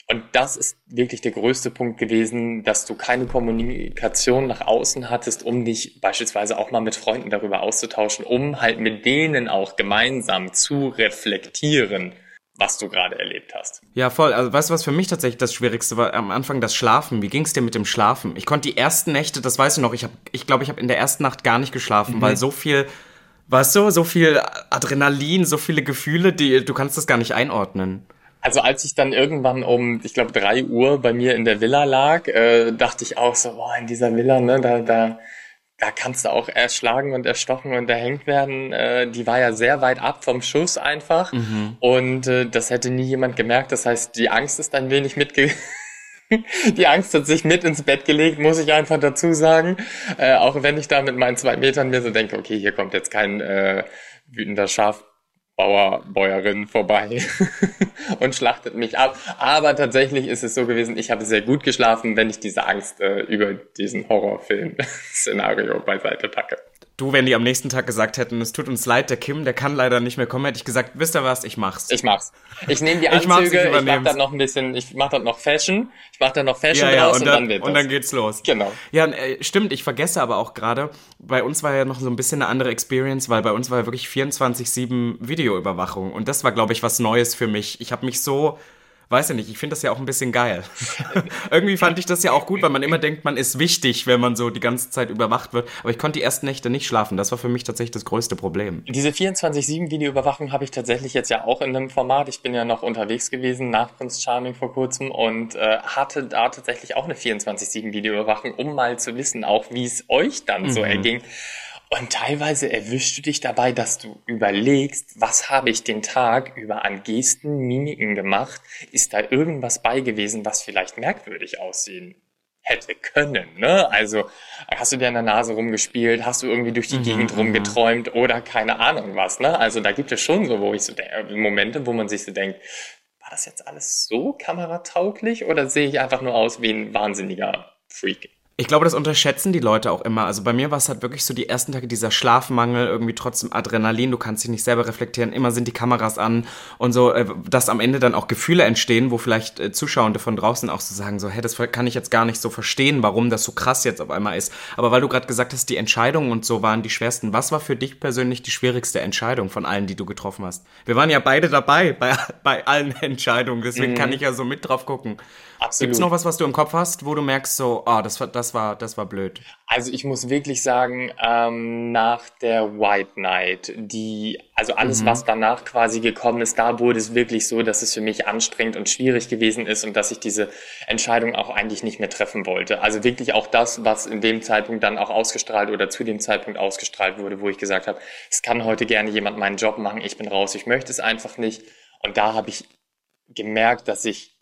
[SPEAKER 2] Und das ist wirklich der größte Punkt gewesen, dass du keine Kommunikation nach außen hattest, um dich beispielsweise auch mal mit Freunden darüber auszutauschen, um halt mit denen auch gemeinsam zu reflektieren was du gerade erlebt hast.
[SPEAKER 1] Ja, voll. Also weißt du, was für mich tatsächlich das Schwierigste war? Am Anfang das Schlafen. Wie ging es dir mit dem Schlafen? Ich konnte die ersten Nächte, das weißt du noch, ich glaube, ich, glaub, ich habe in der ersten Nacht gar nicht geschlafen, mhm. weil so viel, weißt du, so viel Adrenalin, so viele Gefühle, die du kannst das gar nicht einordnen.
[SPEAKER 2] Also als ich dann irgendwann um, ich glaube, drei Uhr bei mir in der Villa lag, äh, dachte ich auch so, boah, in dieser Villa, ne, da, da da kannst du auch erschlagen und erstochen und erhängt werden. Äh, die war ja sehr weit ab vom Schuss einfach. Mhm. Und äh, das hätte nie jemand gemerkt. Das heißt, die Angst ist ein wenig mitge... <laughs> die Angst hat sich mit ins Bett gelegt, muss ich einfach dazu sagen. Äh, auch wenn ich da mit meinen zwei Metern mir so denke, okay, hier kommt jetzt kein äh, wütender Schaf Bauer, Bäuerin vorbei <laughs> und schlachtet mich ab. Aber tatsächlich ist es so gewesen, ich habe sehr gut geschlafen, wenn ich diese Angst äh, über diesen Horrorfilm-Szenario beiseite packe.
[SPEAKER 1] Du, wenn die am nächsten Tag gesagt hätten, es tut uns leid, der Kim, der kann leider nicht mehr kommen, hätte ich gesagt, wisst ihr was, ich mach's.
[SPEAKER 2] Ich mach's. Ich nehme die <laughs> Anzüge, ich, ich, ich mach dann noch ein bisschen, ich mach dann noch Fashion, ich mach dann noch Fashion ja, ja, draus und, dann, und dann wird
[SPEAKER 1] Und dann geht's los.
[SPEAKER 2] Genau.
[SPEAKER 1] Ja, äh, stimmt, ich vergesse aber auch gerade, bei uns war ja noch so ein bisschen eine andere Experience, weil bei uns war ja wirklich 24-7 Videoüberwachung und das war, glaube ich, was Neues für mich. Ich habe mich so weiß ja nicht, ich finde das ja auch ein bisschen geil. <laughs> Irgendwie fand ich das ja auch gut, weil man immer denkt, man ist wichtig, wenn man so die ganze Zeit überwacht wird. Aber ich konnte die ersten Nächte nicht schlafen. Das war für mich tatsächlich das größte Problem.
[SPEAKER 2] Diese 24-7-Videoüberwachung habe ich tatsächlich jetzt ja auch in einem Format. Ich bin ja noch unterwegs gewesen nach Prince Charming vor kurzem und äh, hatte da tatsächlich auch eine 24-7-Videoüberwachung, um mal zu wissen, auch wie es euch dann mhm. so erging. Und teilweise erwischst du dich dabei, dass du überlegst, was habe ich den Tag über an Gesten, Mimiken gemacht? Ist da irgendwas bei gewesen, was vielleicht merkwürdig aussehen hätte können, ne? Also, hast du dir an der Nase rumgespielt, hast du irgendwie durch die mhm, Gegend mhm. rumgeträumt oder keine Ahnung was, ne? Also, da gibt es schon so, wo ich so Momente, wo man sich so denkt, war das jetzt alles so kameratauglich oder sehe ich einfach nur aus wie ein wahnsinniger Freak?
[SPEAKER 1] Ich glaube, das unterschätzen die Leute auch immer. Also bei mir war es halt wirklich so die ersten Tage dieser Schlafmangel, irgendwie trotzdem Adrenalin, du kannst dich nicht selber reflektieren, immer sind die Kameras an und so, äh, dass am Ende dann auch Gefühle entstehen, wo vielleicht äh, Zuschauende von draußen auch so sagen, so, hä, das kann ich jetzt gar nicht so verstehen, warum das so krass jetzt auf einmal ist. Aber weil du gerade gesagt hast, die Entscheidungen und so waren die schwersten. Was war für dich persönlich die schwierigste Entscheidung von allen, die du getroffen hast? Wir waren ja beide dabei bei, <laughs> bei allen Entscheidungen, deswegen mhm. kann ich ja so mit drauf gucken. Absolut. Gibt's noch was, was du im Kopf hast, wo du merkst, so, ah, oh, das, das, war, das war blöd?
[SPEAKER 2] Also ich muss wirklich sagen, ähm, nach der White Night, die, also alles, mhm. was danach quasi gekommen ist, da wurde es wirklich so, dass es für mich anstrengend und schwierig gewesen ist und dass ich diese Entscheidung auch eigentlich nicht mehr treffen wollte. Also wirklich auch das, was in dem Zeitpunkt dann auch ausgestrahlt oder zu dem Zeitpunkt ausgestrahlt wurde, wo ich gesagt habe, es kann heute gerne jemand meinen Job machen, ich bin raus, ich möchte es einfach nicht. Und da habe ich gemerkt, dass ich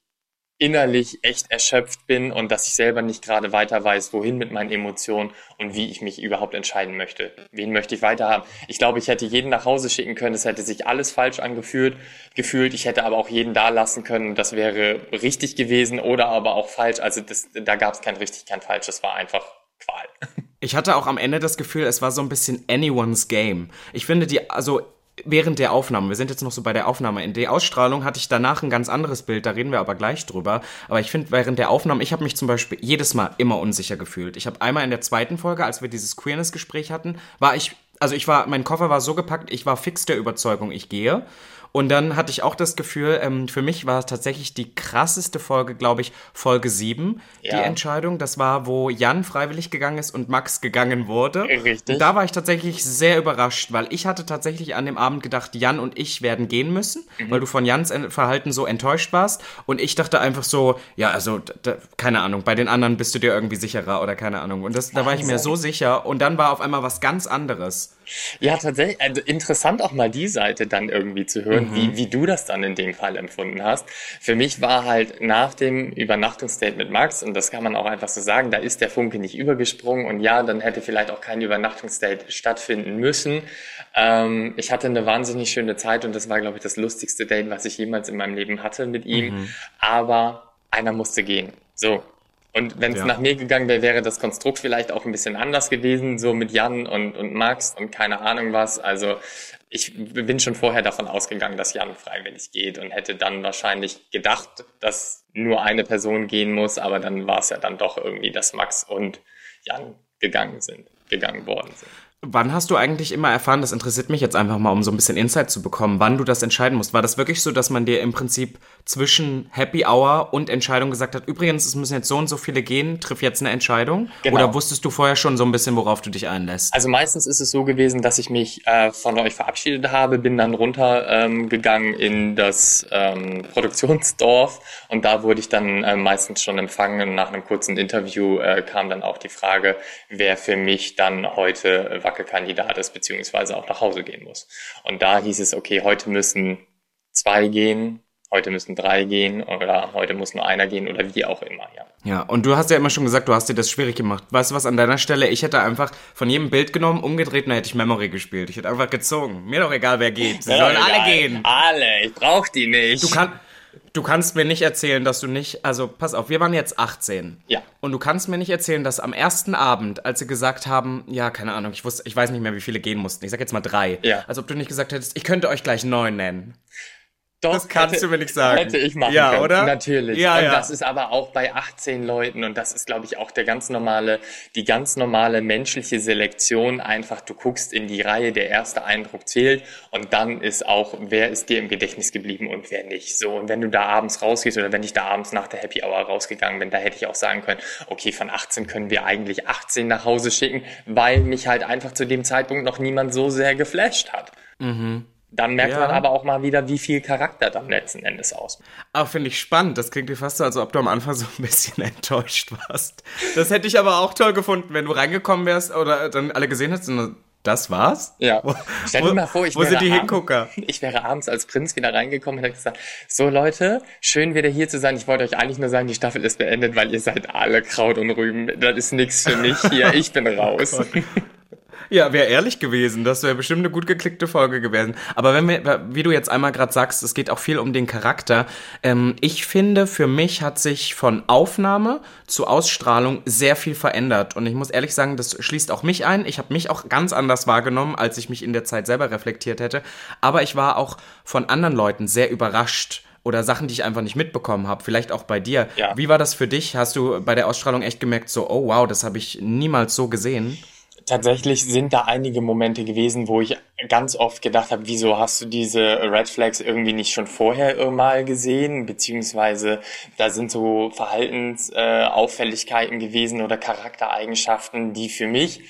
[SPEAKER 2] innerlich echt erschöpft bin und dass ich selber nicht gerade weiter weiß, wohin mit meinen Emotionen und wie ich mich überhaupt entscheiden möchte. Wen möchte ich weiter haben? Ich glaube, ich hätte jeden nach Hause schicken können, es hätte sich alles falsch angefühlt, gefühlt. Ich hätte aber auch jeden da lassen können, das wäre richtig gewesen oder aber auch falsch. Also das, da gab es kein richtig, kein falsch, das war einfach Qual.
[SPEAKER 1] Ich hatte auch am Ende das Gefühl, es war so ein bisschen anyone's game. Ich finde die, also während der Aufnahme, wir sind jetzt noch so bei der Aufnahme, in der Ausstrahlung hatte ich danach ein ganz anderes Bild, da reden wir aber gleich drüber. Aber ich finde, während der Aufnahme, ich habe mich zum Beispiel jedes Mal immer unsicher gefühlt. Ich habe einmal in der zweiten Folge, als wir dieses Queerness-Gespräch hatten, war ich, also ich war, mein Koffer war so gepackt, ich war fix der Überzeugung, ich gehe. Und dann hatte ich auch das Gefühl, ähm, für mich war es tatsächlich die krasseste Folge, glaube ich, Folge 7, ja. die Entscheidung. Das war, wo Jan freiwillig gegangen ist und Max gegangen wurde.
[SPEAKER 2] Richtig.
[SPEAKER 1] Und da war ich tatsächlich sehr überrascht, weil ich hatte tatsächlich an dem Abend gedacht, Jan und ich werden gehen müssen, mhm. weil du von Jans Verhalten so enttäuscht warst. Und ich dachte einfach so, ja, also, da, keine Ahnung, bei den anderen bist du dir irgendwie sicherer oder keine Ahnung. Und das, da war ich mir so sicher. Und dann war auf einmal was ganz anderes.
[SPEAKER 2] Ja, tatsächlich. Also interessant auch mal die Seite dann irgendwie zu hören, mhm. wie, wie du das dann in dem Fall empfunden hast. Für mich war halt nach dem Übernachtungsdate mit Max, und das kann man auch einfach so sagen, da ist der Funke nicht übergesprungen und ja, dann hätte vielleicht auch kein Übernachtungsdate stattfinden müssen. Ähm, ich hatte eine wahnsinnig schöne Zeit und das war, glaube ich, das lustigste Date, was ich jemals in meinem Leben hatte mit ihm. Mhm. Aber einer musste gehen. So, und wenn es ja. nach mir gegangen wäre, wäre das Konstrukt vielleicht auch ein bisschen anders gewesen, so mit Jan und, und Max und keine Ahnung was. Also ich bin schon vorher davon ausgegangen, dass Jan freiwillig geht und hätte dann wahrscheinlich gedacht, dass nur eine Person gehen muss, aber dann war es ja dann doch irgendwie, dass Max und Jan gegangen sind, gegangen worden sind.
[SPEAKER 1] Wann hast du eigentlich immer erfahren, das interessiert mich jetzt einfach mal, um so ein bisschen Insight zu bekommen, wann du das entscheiden musst? War das wirklich so, dass man dir im Prinzip zwischen Happy Hour und Entscheidung gesagt hat, übrigens, es müssen jetzt so und so viele gehen, triff jetzt eine Entscheidung? Genau. Oder wusstest du vorher schon so ein bisschen, worauf du dich einlässt?
[SPEAKER 2] Also meistens ist es so gewesen, dass ich mich äh, von euch verabschiedet habe, bin dann runtergegangen ähm, in das ähm, Produktionsdorf und da wurde ich dann äh, meistens schon empfangen. Und nach einem kurzen Interview äh, kam dann auch die Frage, wer für mich dann heute Wackelkandidat ist, beziehungsweise auch nach Hause gehen muss. Und da hieß es, okay, heute müssen zwei gehen, heute müssen drei gehen oder heute muss nur einer gehen oder wie auch immer, ja.
[SPEAKER 1] Ja, und du hast ja immer schon gesagt, du hast dir das schwierig gemacht. Weißt du was, an deiner Stelle, ich hätte einfach von jedem Bild genommen, umgedreht und dann hätte ich Memory gespielt. Ich hätte einfach gezogen. Mir doch egal, wer geht. Sie sollen alle gehen.
[SPEAKER 2] Alle, ich brauch die nicht.
[SPEAKER 1] Du kannst Du kannst mir nicht erzählen, dass du nicht, also pass auf, wir waren jetzt 18.
[SPEAKER 2] Ja.
[SPEAKER 1] Und du kannst mir nicht erzählen, dass am ersten Abend, als sie gesagt haben, ja, keine Ahnung, ich wusste, ich weiß nicht mehr, wie viele gehen mussten. Ich sag jetzt mal drei.
[SPEAKER 2] Ja.
[SPEAKER 1] Als ob du nicht gesagt hättest, ich könnte euch gleich neun nennen.
[SPEAKER 2] Doch,
[SPEAKER 1] Das kannst
[SPEAKER 2] hätte,
[SPEAKER 1] du mir nicht sagen.
[SPEAKER 2] Hätte ich machen
[SPEAKER 1] Ja,
[SPEAKER 2] können.
[SPEAKER 1] oder?
[SPEAKER 2] Natürlich.
[SPEAKER 1] Ja,
[SPEAKER 2] und
[SPEAKER 1] ja.
[SPEAKER 2] das ist aber auch bei 18 Leuten und das ist, glaube ich, auch der ganz normale, die ganz normale menschliche Selektion. Einfach, du guckst in die Reihe, der erste Eindruck zählt und dann ist auch, wer ist dir im Gedächtnis geblieben und wer nicht. So, und wenn du da abends rausgehst oder wenn ich da abends nach der Happy Hour rausgegangen bin, da hätte ich auch sagen können, okay, von 18 können wir eigentlich 18 nach Hause schicken, weil mich halt einfach zu dem Zeitpunkt noch niemand so sehr geflasht hat. Dann merkt
[SPEAKER 1] Ja.
[SPEAKER 2] man aber auch mal wieder, wie viel Charakter dann letzten Endes ausmacht.
[SPEAKER 1] Auch finde ich spannend. Das klingt dir fast so, als ob du am Anfang so ein bisschen <laughs> enttäuscht warst. Das hätte ich aber auch toll gefunden, wenn du reingekommen wärst oder dann alle gesehen hättest und das war's?
[SPEAKER 2] Ja.
[SPEAKER 1] Wo,
[SPEAKER 2] Stell dir mal vor, ich
[SPEAKER 1] wo
[SPEAKER 2] wäre
[SPEAKER 1] sind die
[SPEAKER 2] abends-
[SPEAKER 1] Hingucker? <laughs>
[SPEAKER 2] Ich wäre abends als Prinz wieder reingekommen und hätte gesagt, so Leute, schön wieder hier zu sein. Ich wollte euch eigentlich nur sagen, die Staffel ist beendet, weil ihr seid alle Kraut und Rüben. Das ist nichts für mich hier. Ich bin <laughs> raus.
[SPEAKER 1] Ja, wäre ehrlich gewesen. Das wäre bestimmt eine gut geklickte Folge gewesen. Aber wenn wir, wie du jetzt einmal gerade sagst, es geht auch viel um den Charakter. Ähm, ich finde, für mich hat sich von Aufnahme zu Ausstrahlung sehr viel verändert. Und ich muss ehrlich sagen, das schließt auch mich ein. Ich habe mich auch ganz anders wahrgenommen, als ich mich in der Zeit selber reflektiert hätte. Aber ich war auch von anderen Leuten sehr überrascht. Oder Sachen, die ich einfach nicht mitbekommen habe. Vielleicht auch bei dir.
[SPEAKER 2] Ja.
[SPEAKER 1] Wie war das für dich? Hast du bei der Ausstrahlung echt gemerkt, so, oh wow, das habe ich niemals so gesehen?
[SPEAKER 2] Tatsächlich sind da einige Momente gewesen, wo ich ganz oft gedacht habe, wieso hast du diese Red Flags irgendwie nicht schon vorher mal gesehen? Beziehungsweise da sind so Verhaltensauffälligkeiten äh, gewesen oder Charaktereigenschaften, die für mich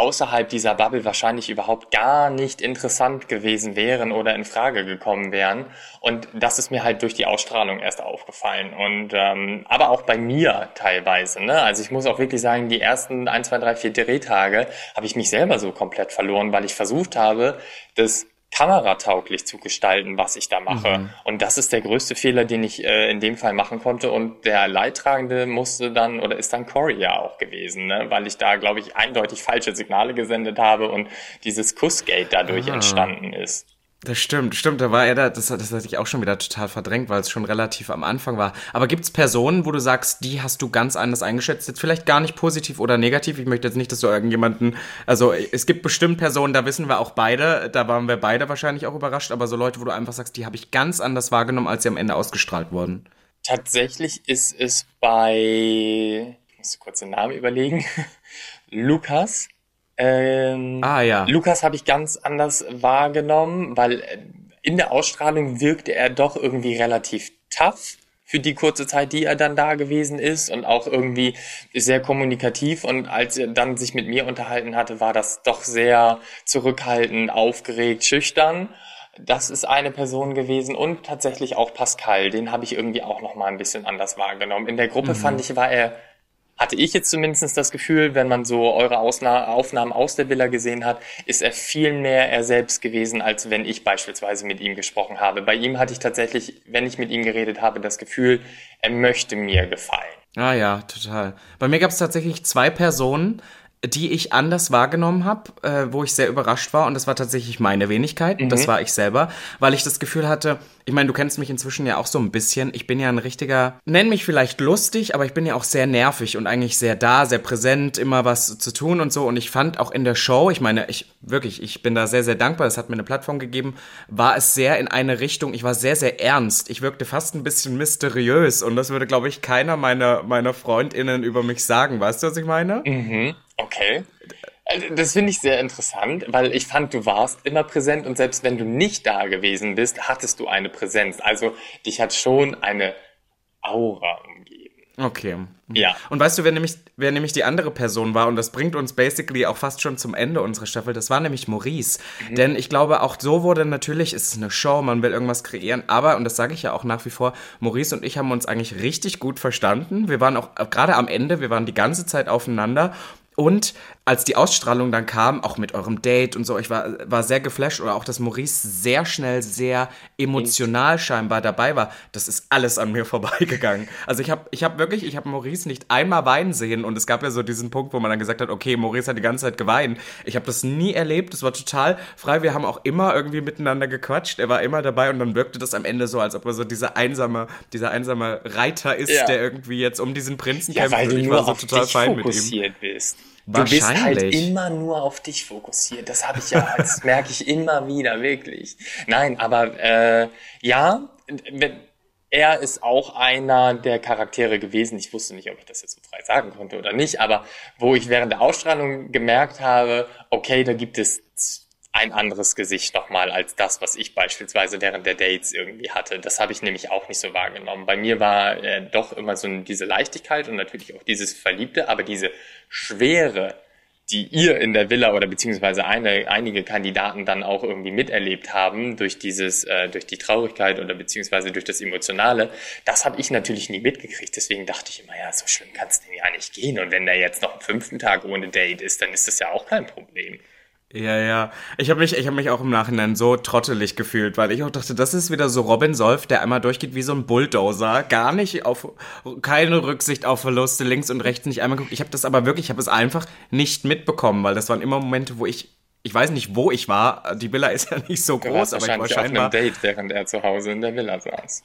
[SPEAKER 2] außerhalb dieser Bubble wahrscheinlich überhaupt gar nicht interessant gewesen wären oder in Frage gekommen wären. Und das ist mir halt durch die Ausstrahlung erst aufgefallen. Und ähm, aber auch bei mir teilweise. Ne? Also ich muss auch wirklich sagen, die ersten ein, zwei, drei, vier Drehtage habe ich mich selber so komplett verloren, weil ich versucht habe, das kameratauglich zu gestalten, was ich da mache. Und das ist der größte Fehler, den ich äh, in dem Fall machen konnte. Und der Leidtragende musste dann oder ist dann Corey ja auch gewesen, ne? weil ich da, glaube ich, eindeutig falsche Signale gesendet habe und dieses Kussgate dadurch
[SPEAKER 1] Ah.
[SPEAKER 2] entstanden ist.
[SPEAKER 1] Das stimmt, stimmt, da war er da, das, das hatte ich auch schon wieder total verdrängt, weil es schon relativ am Anfang war. Aber gibt's Personen, wo du sagst, die hast du ganz anders eingeschätzt, jetzt vielleicht gar nicht positiv oder negativ? Ich möchte jetzt nicht, dass du irgendjemanden, also es gibt bestimmt Personen, da wissen wir auch beide, da waren wir beide wahrscheinlich auch überrascht, aber so Leute, wo du einfach sagst, die habe ich ganz anders wahrgenommen, als sie am Ende ausgestrahlt wurden.
[SPEAKER 2] Tatsächlich ist es bei, ich muss kurz den Namen überlegen, <laughs> Lukas. Ähm,
[SPEAKER 1] Ah ja.
[SPEAKER 2] Lukas habe ich ganz anders wahrgenommen, weil äh, in der Ausstrahlung wirkte er doch irgendwie relativ tough für die kurze Zeit, die er dann da gewesen ist und auch irgendwie sehr kommunikativ und als er dann sich mit mir unterhalten hatte, war das doch sehr zurückhaltend, aufgeregt, schüchtern. Das ist eine Person gewesen und tatsächlich auch Pascal, den habe ich irgendwie auch noch mal ein bisschen anders wahrgenommen. In der Gruppe fand ich, war er hatte ich jetzt zumindest das Gefühl, wenn man so eure Ausna Aufnahmen aus der Villa gesehen hat, ist er viel mehr er selbst gewesen, als wenn ich beispielsweise mit ihm gesprochen habe. Bei ihm hatte ich tatsächlich, wenn ich mit ihm geredet habe, das Gefühl, er möchte mir gefallen.
[SPEAKER 1] Ah ja, total. Bei mir gab es tatsächlich zwei Personen, die ich anders wahrgenommen habe, äh, wo ich sehr überrascht war. Und das war tatsächlich meine Wenigkeit. Das war ich selber, weil ich das Gefühl hatte, ich meine, du kennst mich inzwischen ja auch so ein bisschen. Ich bin ja ein richtiger, nenn mich vielleicht lustig, aber ich bin ja auch sehr nervig und eigentlich sehr da, sehr präsent, immer was zu tun und so. Und ich fand auch in der Show, ich meine, ich wirklich, ich bin da sehr, sehr dankbar. Es hat mir eine Plattform gegeben, war es sehr in eine Richtung, ich war sehr, sehr ernst. Ich wirkte fast ein bisschen mysteriös und das würde, glaube ich, keiner meiner, meiner FreundInnen über mich sagen. Weißt du, was ich meine?
[SPEAKER 2] Mhm, okay. Also, Das finde ich sehr interessant, weil ich fand, du warst immer präsent und selbst wenn du nicht da gewesen bist, hattest du eine Präsenz. Also dich hat schon eine Aura umgeben.
[SPEAKER 1] Okay.
[SPEAKER 2] Ja.
[SPEAKER 1] Und weißt du, wer nämlich, wer nämlich die andere Person war, und das bringt uns basically auch fast schon zum Ende unserer Staffel, das war nämlich Maurice. Denn ich glaube, auch so wurde natürlich, es ist eine Show, man will irgendwas kreieren, aber, und das sage ich ja auch nach wie vor, Maurice und ich haben uns eigentlich richtig gut verstanden. Wir waren auch, äh, gerade am Ende, wir waren die ganze Zeit aufeinander. Und als die Ausstrahlung dann kam, auch mit eurem Date und so, ich war, war sehr geflasht oder auch, dass Maurice sehr schnell, sehr emotional scheinbar dabei war. Das ist alles an mir <laughs> vorbeigegangen. Also ich habe ich hab wirklich, ich habe Maurice nicht einmal weinen sehen und es gab ja so diesen Punkt, wo man dann gesagt hat, okay, Maurice hat die ganze Zeit geweint. Ich habe das nie erlebt, es war total frei. Wir haben auch immer irgendwie miteinander gequatscht. Er war immer dabei und dann wirkte das am Ende so, als ob er so dieser einsame, dieser einsame Reiter ist, ja. der irgendwie jetzt um diesen Prinzen
[SPEAKER 2] ja, kämpft. Weil du und ich nur war so total fein mit ihm. Bist. Du bist halt immer nur auf dich fokussiert. Das habe ich ja, das <laughs> merke ich immer wieder, wirklich. Nein, aber äh, ja, er ist auch einer der Charaktere gewesen. Ich wusste nicht, ob ich das jetzt so frei sagen konnte oder nicht, aber wo ich während der Ausstrahlung gemerkt habe, okay, da gibt es ein anderes Gesicht nochmal als das, was ich beispielsweise während der Dates irgendwie hatte. Das habe ich nämlich auch nicht so wahrgenommen. Bei mir war äh, doch immer so diese Leichtigkeit und natürlich auch dieses Verliebte, aber diese Schwere, die ihr in der Villa oder beziehungsweise eine, einige Kandidaten dann auch irgendwie miterlebt haben durch dieses, äh, durch die Traurigkeit oder beziehungsweise durch das Emotionale, das habe ich natürlich nie mitgekriegt. Deswegen dachte ich immer, ja, so schlimm kann es denn ja nicht gehen. Und wenn der jetzt noch am fünften Tag ohne Date ist, dann ist das ja auch kein Problem.
[SPEAKER 1] Ja, ja. Ich habe mich, ich hab mich auch im Nachhinein so trottelig gefühlt, weil ich auch dachte, das ist wieder so Robin Solf, der einmal durchgeht wie so ein Bulldozer, gar nicht auf, keine Rücksicht auf Verluste, links und rechts nicht einmal guckt. Ich habe das aber wirklich, ich habe es einfach nicht mitbekommen, weil das waren immer Momente, wo ich, ich weiß nicht, wo ich war. Die Villa ist ja nicht so groß, aber ich war scheinbar
[SPEAKER 2] auf einem Date, während er zu Hause in der Villa saß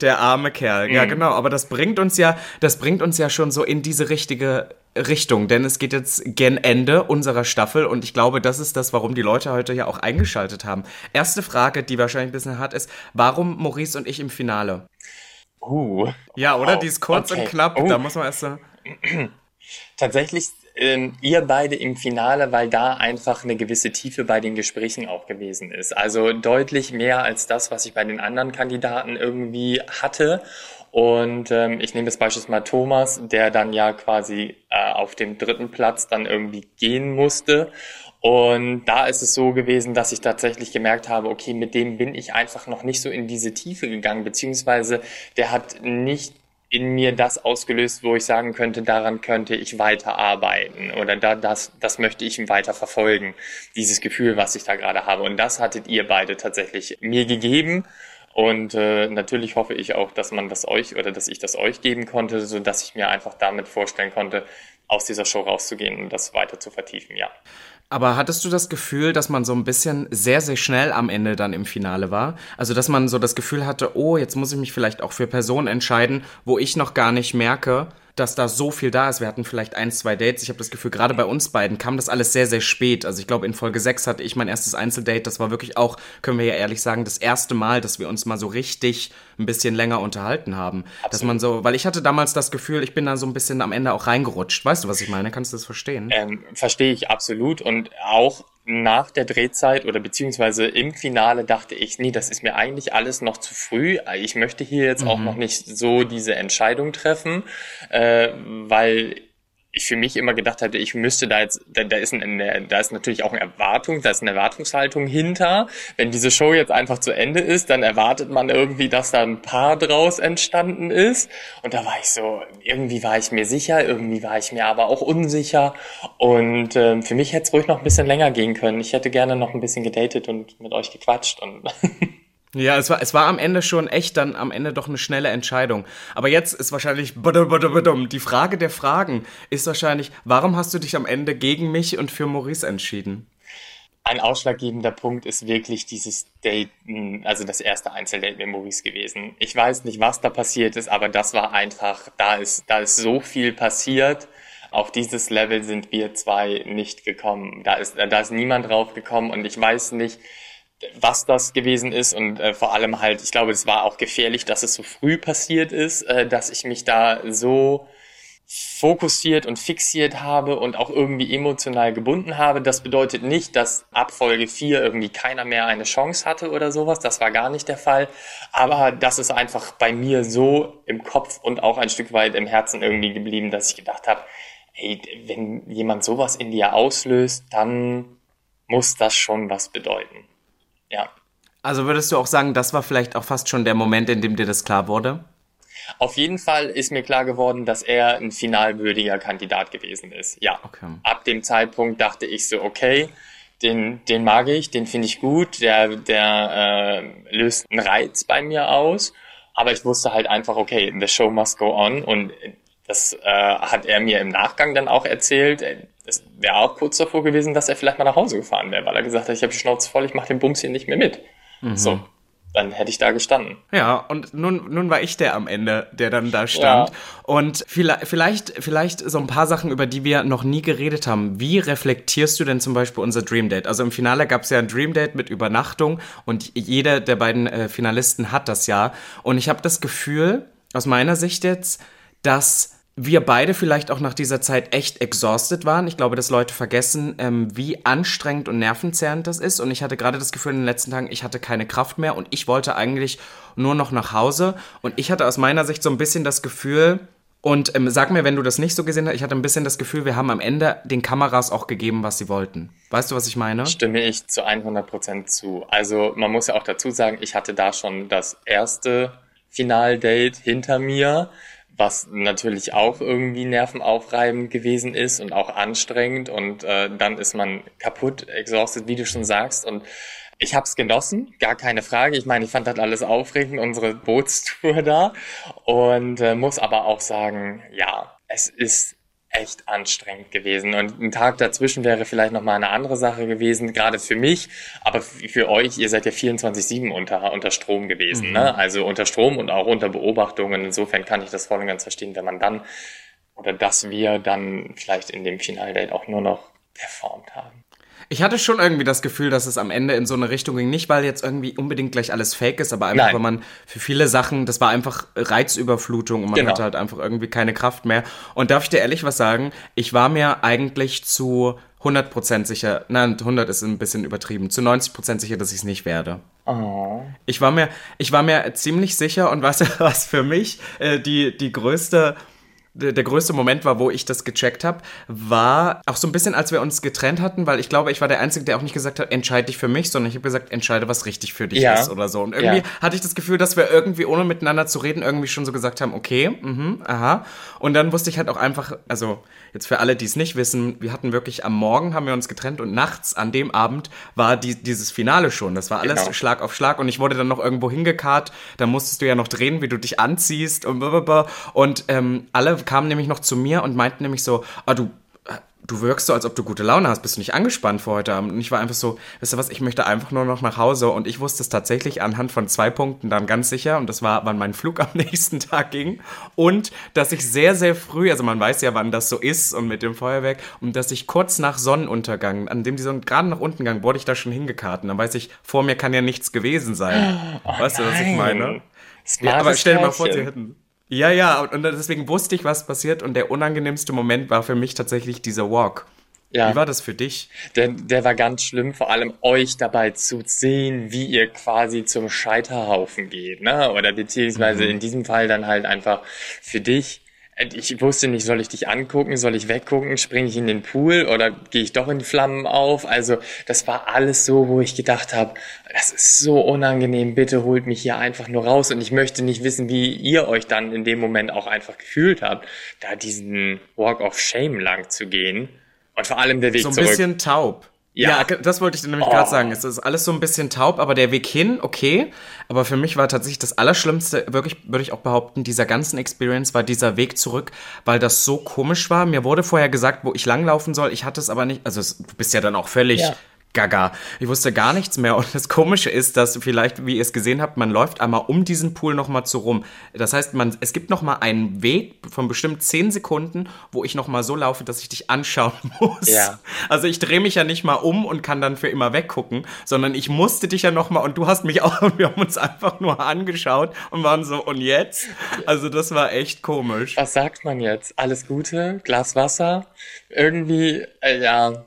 [SPEAKER 1] der arme Kerl. Mhm. Ja, genau. Aber das bringt uns ja, das bringt uns ja schon so in diese richtige Richtung, denn es geht jetzt gen Ende unserer Staffel und ich glaube, das ist das, warum die Leute heute ja auch eingeschaltet haben. Erste Frage, die wahrscheinlich ein bisschen hart ist, warum Maurice und ich im Finale?
[SPEAKER 2] Uh.
[SPEAKER 1] Ja, oder? Oh, die ist kurz okay. und knapp, uh. da muss man erst so. <clears throat>
[SPEAKER 2] Tatsächlich ähm, ihr beide im Finale, weil da einfach eine gewisse Tiefe bei den Gesprächen auch gewesen ist. Also deutlich mehr als das, was ich bei den anderen Kandidaten irgendwie hatte. Und ähm, ich nehme das Beispiel mal Thomas, der dann ja quasi äh, auf dem dritten Platz dann irgendwie gehen musste. Und da ist es so gewesen, dass ich tatsächlich gemerkt habe, okay, mit dem bin ich einfach noch nicht so in diese Tiefe gegangen, beziehungsweise der hat nicht in mir das ausgelöst, wo ich sagen könnte, daran könnte ich weiterarbeiten oder da, das, das möchte ich weiter verfolgen, dieses Gefühl, was ich da gerade habe. Und das hattet ihr beide tatsächlich mir gegeben. Und äh, natürlich hoffe ich auch, dass man das euch oder dass ich das euch geben konnte, so dass ich mir einfach damit vorstellen konnte, aus dieser Show rauszugehen und das weiter zu vertiefen, ja.
[SPEAKER 1] Aber hattest du das Gefühl, dass man so ein bisschen sehr, sehr schnell am Ende dann im Finale war? Also, dass man so das Gefühl hatte, oh, jetzt muss ich mich vielleicht auch für Personen entscheiden, wo ich noch gar nicht merke, dass da so viel da ist. Wir hatten vielleicht ein, zwei Dates. Ich habe das Gefühl, gerade bei uns beiden kam das alles sehr, sehr spät. Also ich glaube, in Folge 6 hatte ich mein erstes Einzeldate. Das war wirklich auch, können wir ja ehrlich sagen, das erste Mal, dass wir uns mal so richtig ein bisschen länger unterhalten haben. Absolut. Dass man so, weil ich hatte damals das Gefühl, ich bin da so ein bisschen am Ende auch reingerutscht. Weißt du, was ich meine? Kannst du das verstehen?
[SPEAKER 2] Ähm, Verstehe ich absolut. Und auch nach der Drehzeit oder beziehungsweise im Finale dachte ich, nee, das ist mir eigentlich alles noch zu früh. Ich möchte hier jetzt mhm. auch noch nicht so diese Entscheidung treffen, äh, weil ich für mich immer gedacht hatte, ich müsste da jetzt, da, da ist eine, da ist natürlich auch eine Erwartung, da ist eine Erwartungshaltung hinter. Wenn diese Show jetzt einfach zu Ende ist, dann erwartet man irgendwie, dass da ein Paar draus entstanden ist. Und da war ich so, irgendwie war ich mir sicher, irgendwie war ich mir aber auch unsicher. Und äh, für mich hätte es ruhig noch ein bisschen länger gehen können. Ich hätte gerne noch ein bisschen gedatet und mit euch gequatscht und <laughs>
[SPEAKER 1] Ja, es war, es war am Ende schon echt dann am Ende doch eine schnelle Entscheidung. Aber jetzt ist wahrscheinlich die Frage der Fragen ist wahrscheinlich, warum hast du dich am Ende gegen mich und für Maurice entschieden?
[SPEAKER 2] Ein ausschlaggebender Punkt ist wirklich dieses Date, also das erste Einzeldate mit Maurice gewesen. Ich weiß nicht, was da passiert ist, aber das war einfach, da ist, da ist so viel passiert. Auf dieses Level sind wir zwei nicht gekommen. Da ist, da ist niemand drauf gekommen und ich weiß nicht, was das gewesen ist und äh, vor allem halt, ich glaube, es war auch gefährlich, dass es so früh passiert ist, äh, dass ich mich da so fokussiert und fixiert habe und auch irgendwie emotional gebunden habe. Das bedeutet nicht, dass ab Folge 4 irgendwie keiner mehr eine Chance hatte oder sowas. Das war gar nicht der Fall. Aber das ist einfach bei mir so im Kopf und auch ein Stück weit im Herzen irgendwie geblieben, dass ich gedacht habe, ey, wenn jemand sowas in dir auslöst, dann muss das schon was bedeuten. Ja.
[SPEAKER 1] Also würdest du auch sagen, das war vielleicht auch fast schon der Moment, in dem dir das klar wurde?
[SPEAKER 2] Auf jeden Fall ist mir klar geworden, dass er ein finalwürdiger Kandidat gewesen ist. Ja. Okay. Ab dem Zeitpunkt dachte ich so, okay, den, den mag ich, den finde ich gut, der, der äh, löst einen Reiz bei mir aus. Aber ich wusste halt einfach, okay, the show must go on. Und das äh, hat er mir im Nachgang dann auch erzählt. Es wäre auch kurz davor gewesen, dass er vielleicht mal nach Hause gefahren wäre, weil er gesagt hat, ich habe die Schnauze voll, ich mache den Bums hier nicht mehr mit. Mhm. So, dann hätte ich da gestanden.
[SPEAKER 1] Ja, und nun, nun war ich der am Ende, der dann da stand. Ja. Und vielleicht, vielleicht, vielleicht so ein paar Sachen, über die wir noch nie geredet haben. Wie reflektierst du denn zum Beispiel unser Dream Date? Also im Finale gab es ja ein Dream Date mit Übernachtung und jeder der beiden äh, Finalisten hat das ja. Und ich habe das Gefühl, aus meiner Sicht jetzt, dass wir beide vielleicht auch nach dieser Zeit echt exhausted waren. Ich glaube, dass Leute vergessen, ähm, wie anstrengend und nervenzerrend das ist. Und ich hatte gerade das Gefühl in den letzten Tagen, ich hatte keine Kraft mehr und ich wollte eigentlich nur noch nach Hause. Und ich hatte aus meiner Sicht so ein bisschen das Gefühl, und ähm, sag mir, wenn du das nicht so gesehen hast, ich hatte ein bisschen das Gefühl, wir haben am Ende den Kameras auch gegeben, was sie wollten. Weißt du, was ich meine?
[SPEAKER 2] Stimme ich zu 100 Prozent zu. Also man muss ja auch dazu sagen, ich hatte da schon das erste Finaldate hinter mir was natürlich auch irgendwie nervenaufreibend gewesen ist und auch anstrengend. Und äh, dann ist man kaputt, exhausted, wie du schon sagst. Und ich habe es genossen, gar keine Frage. Ich meine, ich fand das alles aufregend, unsere Bootstour da. Und äh, muss aber auch sagen, ja, es ist echt anstrengend gewesen. Und ein Tag dazwischen wäre vielleicht nochmal eine andere Sache gewesen, gerade für mich, aber für euch, ihr seid ja 24-7 unter, unter Strom gewesen, mhm. ne? Also unter Strom und auch unter Beobachtungen. Insofern kann ich das voll und ganz verstehen, wenn man dann oder dass wir dann vielleicht in dem Finaldate auch nur noch performt haben.
[SPEAKER 1] Ich hatte schon irgendwie das Gefühl, dass es am Ende in so eine Richtung ging. Nicht, weil jetzt irgendwie unbedingt gleich alles fake ist, aber einfach, Nein. weil man für viele Sachen, das war einfach Reizüberflutung und man genau. hatte halt einfach irgendwie keine Kraft mehr. Und darf ich dir ehrlich was sagen? Ich war mir eigentlich zu 100% sicher, nein, 100 ist ein bisschen übertrieben, zu 90% sicher, dass ich es nicht werde. Oh. Ich war mir, ich war mir ziemlich sicher und du, <laughs> was für mich äh, die, die größte der, größte Moment war, wo ich das gecheckt habe, war auch so ein bisschen, als wir uns getrennt hatten, weil ich glaube, ich war der Einzige, der auch nicht gesagt hat, entscheide dich für mich, sondern ich habe gesagt, entscheide, was richtig für dich ja. ist oder so. Und irgendwie ja. hatte ich das Gefühl, dass wir irgendwie, ohne miteinander zu reden, irgendwie schon so gesagt haben, okay, mhm, aha. Und dann wusste ich halt auch einfach, also jetzt für alle, die es nicht wissen, wir hatten wirklich am Morgen haben wir uns getrennt und nachts an dem Abend war die, dieses Finale schon. Das war alles genau. Schlag auf Schlag und ich wurde dann noch irgendwo hingekarrt. Da musstest du ja noch drehen, wie du dich anziehst und blablabla. Und ähm, alle kamen nämlich noch zu mir und meinten nämlich so, ah, du du wirkst so, als ob du gute Laune hast, bist du nicht angespannt für heute Abend? Und ich war einfach so, weißt du was, ich möchte einfach nur noch nach Hause. Und ich wusste es tatsächlich anhand von zwei Punkten dann ganz sicher. Und das war, wann mein Flug <laughs> am nächsten Tag ging. Und dass ich sehr, sehr früh, also man weiß ja, wann das so ist und mit dem Feuerwerk, und dass ich kurz nach Sonnenuntergang, an dem die Sonne gerade nach unten ging, wurde ich da schon hingekarrt. Und dann weiß ich, vor mir kann ja nichts gewesen sein. Oh, weißt nein. du, was ich meine? Ja, aber stell dir mal vor, sie hätten ja, ja, und deswegen wusste ich, was passiert und der unangenehmste Moment war für mich tatsächlich dieser Walk. Ja. Wie war das für dich?
[SPEAKER 2] Der, der war ganz schlimm, vor allem euch dabei zu sehen, wie ihr quasi zum Scheiterhaufen geht, ne? Oder beziehungsweise mhm. in diesem Fall dann halt einfach für dich ich wusste nicht, soll ich dich angucken, soll ich weggucken, springe ich in den Pool oder gehe ich doch in Flammen auf? Also das war alles so, wo ich gedacht habe, das ist so unangenehm, bitte holt mich hier einfach nur raus und ich möchte nicht wissen, wie ihr euch dann in dem Moment auch einfach gefühlt habt, da diesen Walk of Shame lang zu gehen und vor allem der Weg zurück.
[SPEAKER 1] So ein bisschen taub. Ja. ja, das wollte ich dir nämlich oh. gerade sagen. Es ist alles so ein bisschen taub, aber der Weg hin, okay. Aber für mich war tatsächlich das Allerschlimmste, wirklich, würde ich auch behaupten, dieser ganzen Experience war dieser Weg zurück, weil das so komisch war. Mir wurde vorher gesagt, wo ich langlaufen soll. Ich hatte es aber nicht, also du bist ja dann auch völlig ja gaga. Ich wusste gar nichts mehr und das Komische ist, dass vielleicht, wie ihr es gesehen habt, man läuft einmal um diesen Pool nochmal zu rum. Das heißt, man, es gibt nochmal einen Weg von bestimmt zehn Sekunden, wo ich nochmal so laufe, dass ich dich anschauen <laughs> muss. Ja. Also ich drehe mich ja nicht mal um und kann dann für immer weggucken, sondern ich musste dich ja nochmal und du hast mich <laughs> auch und wir haben uns einfach nur angeschaut und waren so, und jetzt? Also das war echt komisch.
[SPEAKER 2] Was sagt man jetzt? Alles Gute? Glas Wasser? Irgendwie, äh, ja,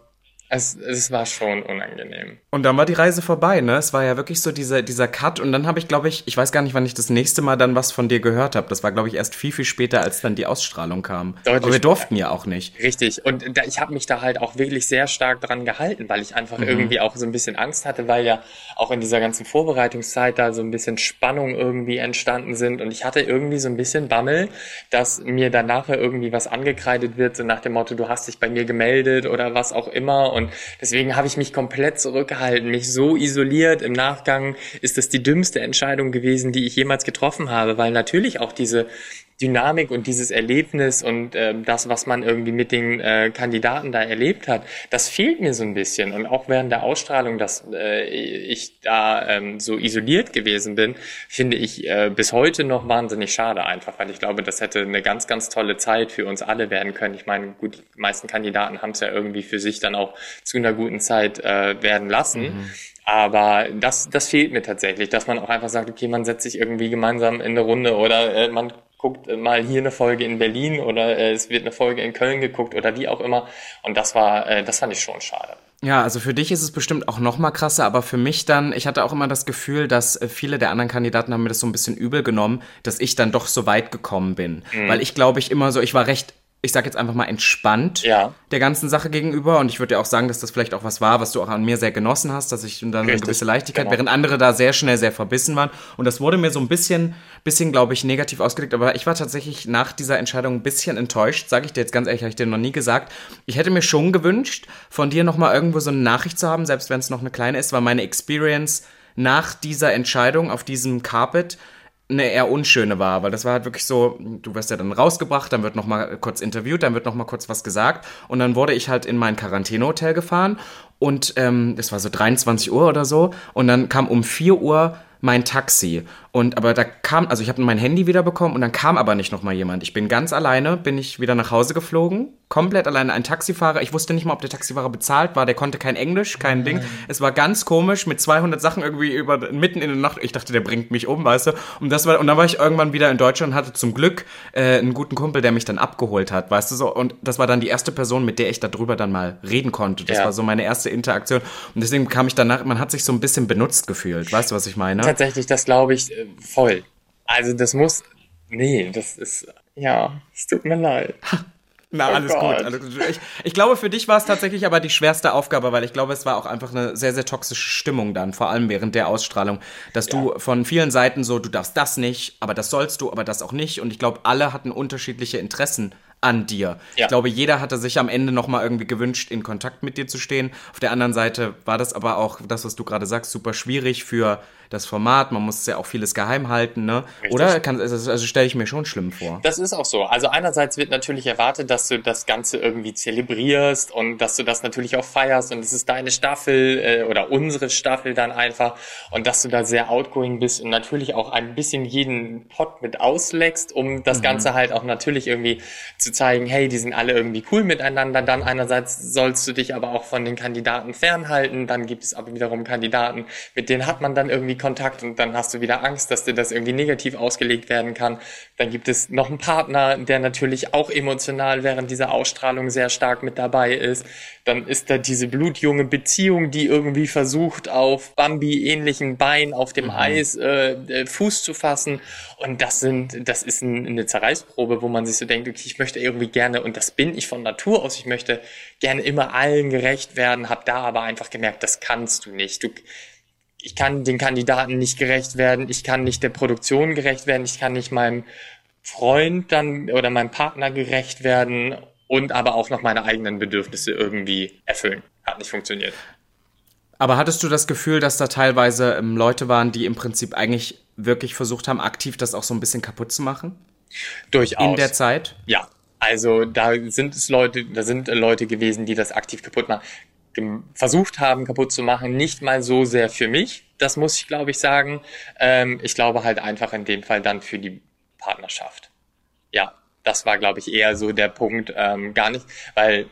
[SPEAKER 2] es, es war schon unangenehm.
[SPEAKER 1] Und dann war die Reise vorbei, ne? Es war ja wirklich so dieser, dieser Cut. Und dann habe ich, glaube ich, ich weiß gar nicht, wann ich das nächste Mal dann was von dir gehört habe. Das war, glaube ich, erst viel, viel später, als dann die Ausstrahlung kam. Deutlich Aber wir durften ja auch nicht.
[SPEAKER 2] Richtig. Und da, ich habe mich da halt auch wirklich sehr stark dran gehalten, weil ich einfach mhm. irgendwie auch so ein bisschen Angst hatte, weil ja auch in dieser ganzen Vorbereitungszeit da so ein bisschen Spannung irgendwie entstanden sind. Und ich hatte irgendwie so ein bisschen Bammel, dass mir dann nachher irgendwie was angekreidet wird, so nach dem Motto, du hast dich bei mir gemeldet oder was auch immer. Und deswegen habe ich mich komplett zurückgehalten zurückgehalten, mich so isoliert. Im Nachgang ist das die dümmste Entscheidung gewesen, die ich jemals getroffen habe, weil natürlich auch diese Dynamik und dieses Erlebnis und äh, das, was man irgendwie mit den äh, Kandidaten da erlebt hat, das fehlt mir so ein bisschen. Und auch während der Ausstrahlung, dass äh, ich da ähm, so isoliert gewesen bin, finde ich äh, bis heute noch wahnsinnig schade einfach, weil ich glaube, das hätte eine ganz, ganz tolle Zeit für uns alle werden können. Ich meine, gut, die meisten Kandidaten haben es ja irgendwie für sich dann auch zu einer guten Zeit äh, werden lassen. Mhm. Aber das, das fehlt mir tatsächlich, dass man auch einfach sagt, okay, man setzt sich irgendwie gemeinsam in eine Runde oder äh, man guckt mal hier eine Folge in Berlin oder äh, es wird eine Folge in Köln geguckt oder wie auch immer. Und das war, äh, das fand ich schon schade.
[SPEAKER 1] Ja, also für dich ist es bestimmt auch noch mal krasser, aber für mich dann, ich hatte auch immer das Gefühl, dass äh, viele der anderen Kandidaten haben mir das so ein bisschen übel genommen, dass ich dann doch so weit gekommen bin. Mhm. Weil ich glaube ich immer so, ich war recht ich sag jetzt einfach mal entspannt ja. der ganzen Sache gegenüber. Und ich würde ja auch sagen, dass das vielleicht auch was war, was du auch an mir sehr genossen hast, dass ich dann Richtig, eine gewisse Leichtigkeit, genau. während andere da sehr schnell sehr verbissen waren. Und das wurde mir so ein bisschen, bisschen, glaube ich, negativ ausgelegt. Aber ich war tatsächlich nach dieser Entscheidung ein bisschen enttäuscht, sage ich dir jetzt ganz ehrlich, habe ich dir noch nie gesagt. Ich hätte mir schon gewünscht, von dir nochmal irgendwo so eine Nachricht zu haben, selbst wenn es noch eine kleine ist, weil meine Experience nach dieser Entscheidung auf diesem Carpet eine eher unschöne war, weil das war halt wirklich so, du wirst ja dann rausgebracht, dann wird noch mal kurz interviewt, dann wird noch mal kurz was gesagt und dann wurde ich halt in mein Quarantänehotel gefahren und ähm, es war so 23 Uhr oder so und dann kam um 4 Uhr mein Taxi und aber da kam, also ich habe mein Handy wieder bekommen und dann kam aber nicht nochmal jemand. Ich bin ganz alleine, bin ich wieder nach Hause geflogen, komplett alleine. Ein Taxifahrer, ich wusste nicht mal, ob der Taxifahrer bezahlt war, der konnte kein Englisch, kein Nein. Ding. Es war ganz komisch mit 200 Sachen irgendwie über mitten in der Nacht. Ich dachte, der bringt mich um, weißt du. Und das war und dann war ich irgendwann wieder in Deutschland und hatte zum Glück äh, einen guten Kumpel, der mich dann abgeholt hat, weißt du so. Und das war dann die erste Person, mit der ich darüber dann mal reden konnte. Das ja. war so meine erste Interaktion. Und deswegen kam ich danach, man hat sich so ein bisschen benutzt gefühlt, weißt du, was ich meine?
[SPEAKER 2] Tatsächlich, das glaube ich äh, voll. Also das muss. Nee, das ist. Ja, es tut mir leid.
[SPEAKER 1] Na, oh alles oh gut. Alles. Ich, ich, glaube, für dich war es tatsächlich aber die schwerste Aufgabe, weil ich glaube, es war auch einfach eine sehr, sehr toxische Stimmung dann, vor allem während der Ausstrahlung, dass ja. du von vielen Seiten so, du darfst das nicht, aber das sollst du, aber das auch nicht. Und ich glaube, alle hatten unterschiedliche Interessen an dir. Ja. Ich glaube, jeder hatte sich am Ende nochmal irgendwie gewünscht, in Kontakt mit dir zu stehen. Auf der anderen Seite war das aber auch, das, was du gerade sagst, super schwierig für das Format, man muss ja auch vieles geheim halten, ne? Richtig. Oder kann, also, also stelle ich mir schon schlimm vor.
[SPEAKER 2] Das ist auch so. Also einerseits wird natürlich erwartet, dass du das Ganze irgendwie zelebrierst und dass du das natürlich auch feierst und es ist deine Staffel äh, oder unsere Staffel dann einfach und dass du da sehr outgoing bist und natürlich auch ein bisschen jeden Pot mit ausleckst, um das mhm. Ganze halt auch natürlich irgendwie zu zeigen, hey, die sind alle irgendwie cool miteinander. Dann einerseits sollst du dich aber auch von den Kandidaten fernhalten, dann gibt es aber wiederum Kandidaten, mit denen hat man dann irgendwie irgendwie Kontakt und dann hast du wieder Angst, dass dir das irgendwie negativ ausgelegt werden kann. Dann gibt es noch einen Partner, der natürlich auch emotional während dieser Ausstrahlung sehr stark mit dabei ist. Dann ist da diese blutjunge Beziehung, die irgendwie versucht, auf Bambi-ähnlichen Beinen auf dem mhm. Eis äh, äh, Fuß zu fassen. Und das sind, das ist ein, eine Zerreißprobe, wo man sich so denkt, okay, ich möchte irgendwie gerne, und das bin ich von Natur aus, ich möchte gerne immer allen gerecht werden, habe da aber einfach gemerkt, das kannst du nicht. Du, ich kann den Kandidaten nicht gerecht werden, ich kann nicht der Produktion gerecht werden, ich kann nicht meinem Freund dann oder meinem Partner gerecht werden und aber auch noch meine eigenen Bedürfnisse irgendwie erfüllen. Hat nicht funktioniert.
[SPEAKER 1] Aber hattest du das Gefühl, dass da teilweise ähm, Leute waren, die im Prinzip eigentlich wirklich versucht haben, aktiv das auch so ein bisschen kaputt zu machen?
[SPEAKER 2] Durchaus.
[SPEAKER 1] In der Zeit?
[SPEAKER 2] Ja. Also da sind es Leute, da sind Leute gewesen, die das aktiv kaputt machen versucht haben, kaputt zu machen, nicht mal so sehr für mich. Das muss ich, glaube ich, sagen. Ähm, ich glaube halt einfach in dem Fall dann für die Partnerschaft. Ja, das war, glaube ich, eher so der Punkt. Ähm, gar nicht, weil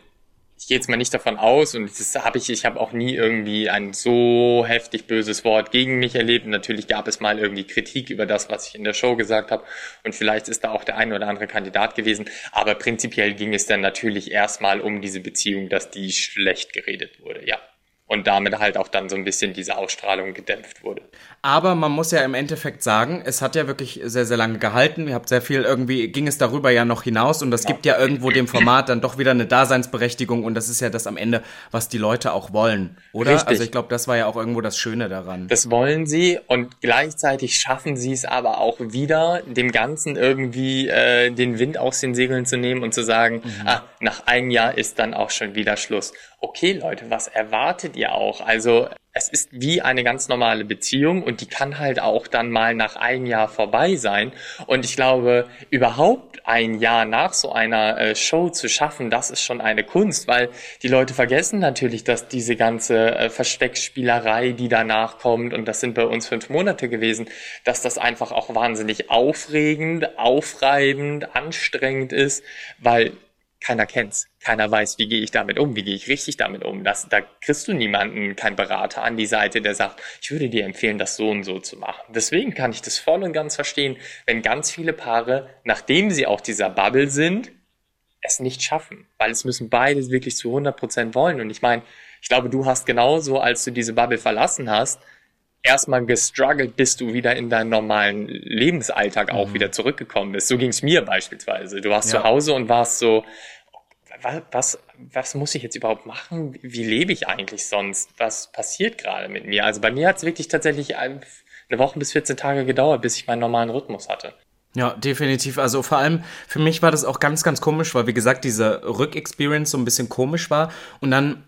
[SPEAKER 2] ich gehe jetzt mal nicht davon aus und das habe ich, ich habe auch nie irgendwie ein so heftig böses Wort gegen mich erlebt. Und natürlich gab es mal irgendwie Kritik über das, was ich in der Show gesagt habe und vielleicht ist da auch der ein oder andere Kandidat gewesen. Aber prinzipiell ging es dann natürlich erstmal um diese Beziehung, dass die schlecht geredet wurde, ja. Und damit halt auch dann so ein bisschen diese Ausstrahlung gedämpft wurde.
[SPEAKER 1] Aber man muss ja im Endeffekt sagen, es hat ja wirklich sehr, sehr lange gehalten. Ihr habt sehr viel, irgendwie ging es darüber ja noch hinaus und das ja. gibt ja irgendwo dem Format dann doch wieder eine Daseinsberechtigung und das ist ja das am Ende, was die Leute auch wollen, oder?
[SPEAKER 2] Richtig.
[SPEAKER 1] Also ich glaube, das war ja auch irgendwo das Schöne daran.
[SPEAKER 2] Das wollen sie und gleichzeitig schaffen sie es aber auch wieder, dem Ganzen irgendwie äh, den Wind aus den Segeln zu nehmen und zu sagen, mhm. ah, nach einem Jahr ist dann auch schon wieder Schluss. Okay, Leute, was erwartet ihr auch? Also es ist wie eine ganz normale Beziehung und die kann halt auch dann mal nach einem Jahr vorbei sein. Und ich glaube, überhaupt ein Jahr nach so einer äh, Show zu schaffen, das ist schon eine Kunst, weil die Leute vergessen natürlich, dass diese ganze äh, Versteckspielerei, die danach kommt, und das sind bei uns fünf Monate gewesen, dass das einfach auch wahnsinnig aufregend, aufreibend, anstrengend ist, weil keiner kennt's. Keiner weiß, wie gehe ich damit um, wie gehe ich richtig damit um. Das, da kriegst du niemanden, keinen Berater an die Seite, der sagt, ich würde dir empfehlen, das so und so zu machen. Deswegen kann ich das voll und ganz verstehen, wenn ganz viele Paare, nachdem sie auch dieser Bubble sind, es nicht schaffen. Weil es müssen beide wirklich zu 100 Prozent wollen. Und ich meine, ich glaube, du hast genauso, als du diese Bubble verlassen hast, erstmal gestruggelt, bis du wieder in deinen normalen Lebensalltag auch mhm. wieder zurückgekommen bist. So ging es mir beispielsweise. Du warst ja. zu Hause und warst so, was, was muss ich jetzt überhaupt machen? Wie lebe ich eigentlich sonst? Was passiert gerade mit mir? Also bei mir hat es wirklich tatsächlich eine Woche bis 14 Tage gedauert, bis ich meinen normalen Rhythmus hatte.
[SPEAKER 1] Ja, definitiv. Also vor allem für mich war das auch ganz, ganz komisch, weil wie gesagt, diese Rückexperience so ein bisschen komisch war. Und dann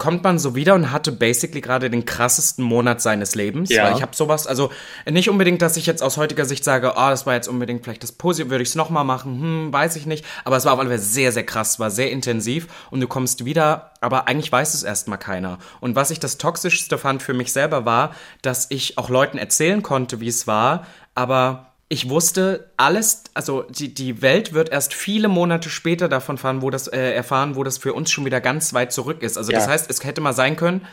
[SPEAKER 1] kommt man so wieder und hatte basically gerade den krassesten Monat seines Lebens. Ja. Weil ich habe sowas, also nicht unbedingt, dass ich jetzt aus heutiger Sicht sage, oh, das war jetzt unbedingt vielleicht das Positive, würde ich es nochmal machen, hm, weiß ich nicht. Aber es war auf alle Fälle sehr, sehr krass, war sehr intensiv und du kommst wieder, aber eigentlich weiß es erstmal keiner. Und was ich das Toxischste fand für mich selber war, dass ich auch Leuten erzählen konnte, wie es war, aber ich wusste alles, also die, die Welt wird erst viele Monate später davon fahren, wo das, äh, erfahren, wo das für uns schon wieder ganz weit zurück ist. Also ja. das heißt, es hätte mal sein können,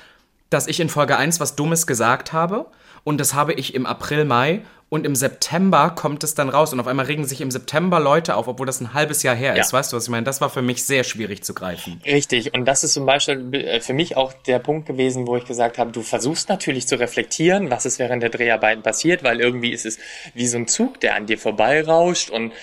[SPEAKER 1] dass ich in Folge 1 was Dummes gesagt habe und das habe ich im April, Mai und im September kommt es dann raus und auf einmal regen sich im September Leute auf, obwohl das ein halbes Jahr her ist. Ja. Weißt du, was ich meine? Das war für mich sehr schwierig zu greifen.
[SPEAKER 2] Richtig. Und das ist zum Beispiel äh, für mich auch der Punkt gewesen, wo ich gesagt habe, du versuchst natürlich zu reflektieren, was ist während der Dreharbeiten passiert, weil irgendwie ist es wie so ein Zug, der an dir vorbeirauscht und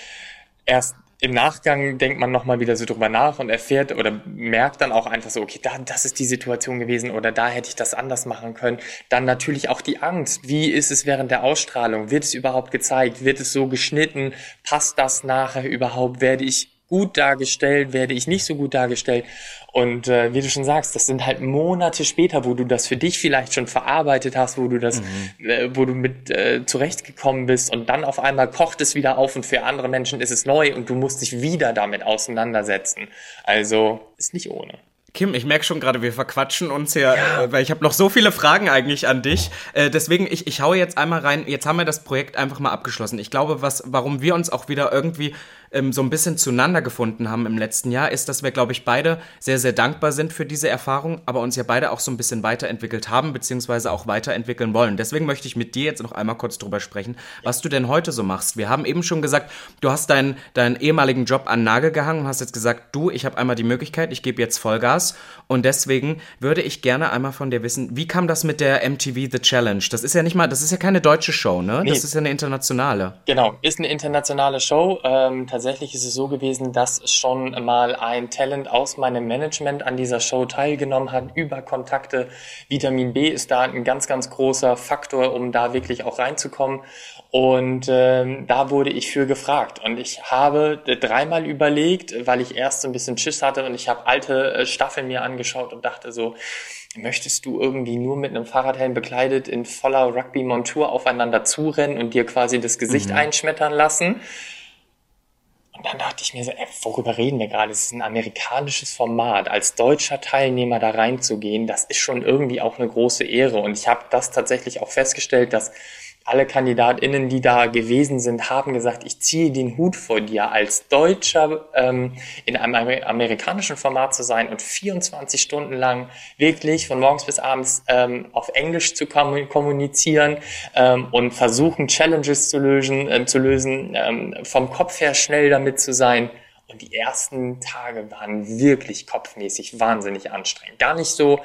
[SPEAKER 2] erst im Nachgang denkt man nochmal wieder so drüber nach und erfährt oder merkt dann auch einfach so, okay, da, das ist die Situation gewesen oder da hätte ich das anders machen können. Dann natürlich auch die Angst. Wie ist es während der Ausstrahlung? Wird es überhaupt gezeigt? Wird es so geschnitten? Passt das nachher überhaupt? Werde ich gut dargestellt, werde ich nicht so gut dargestellt. Und äh, wie du schon sagst, das sind halt Monate später, wo du das für dich vielleicht schon verarbeitet hast, wo du das, mhm. äh, wo du mit äh, zurechtgekommen bist und dann auf einmal kocht es wieder auf und für andere Menschen ist es neu und du musst dich wieder damit auseinandersetzen. Also ist nicht ohne.
[SPEAKER 1] Kim, ich merke schon gerade, wir verquatschen uns hier, ja. äh, weil ich habe noch so viele Fragen eigentlich an dich. Äh, deswegen, ich, ich haue jetzt einmal rein. Jetzt haben wir das Projekt einfach mal abgeschlossen. Ich glaube, was, warum wir uns auch wieder irgendwie ähm, so ein bisschen zueinander gefunden haben im letzten Jahr, ist, dass wir, glaube ich, beide sehr, sehr dankbar sind für diese Erfahrung, aber uns ja beide auch so ein bisschen weiterentwickelt haben, beziehungsweise auch weiterentwickeln wollen. Deswegen möchte ich mit dir jetzt noch einmal kurz drüber sprechen, was du denn heute so machst. Wir haben eben schon gesagt, du hast deinen, deinen ehemaligen Job an Nagel gehangen und hast jetzt gesagt, du, ich habe einmal die Möglichkeit, ich gebe jetzt Vollgas und deswegen würde ich gerne einmal von dir wissen, wie kam das mit der MTV The Challenge? Das ist ja nicht mal, das ist ja keine deutsche Show, ne? Nee. Das ist ja eine internationale.
[SPEAKER 2] Genau, ist eine internationale Show. Ähm, tatsächlich ist es so gewesen, dass schon mal ein Talent aus meinem Management an dieser Show teilgenommen hat, über Kontakte. Vitamin B ist da ein ganz, ganz großer Faktor, um da wirklich auch reinzukommen. Und ähm, da wurde ich für gefragt. Und ich habe dreimal überlegt, weil ich erst so ein bisschen Schiss hatte und ich habe alte äh, Staffeln mir angeschaut und dachte so, möchtest du irgendwie nur mit einem Fahrradhelm bekleidet in voller Rugby-Montur aufeinander zurennen und dir quasi das Gesicht mhm. einschmettern lassen? Und dann dachte ich mir so, ey, worüber reden wir gerade? Es ist ein amerikanisches Format. Als deutscher Teilnehmer da reinzugehen, das ist schon irgendwie auch eine große Ehre. Und ich habe das tatsächlich auch festgestellt, dass alle KandidatInnen, die da gewesen sind, haben gesagt, ich ziehe den Hut vor dir, als Deutscher ähm, in einem amerikanischen Format zu sein und 24 Stunden lang wirklich von morgens bis abends ähm, auf Englisch zu kommunizieren ähm, und versuchen, Challenges zu lösen, äh, zu lösen ähm, vom Kopf her schnell damit zu sein. Und die ersten Tage waren wirklich kopfmäßig wahnsinnig anstrengend. Gar nicht so,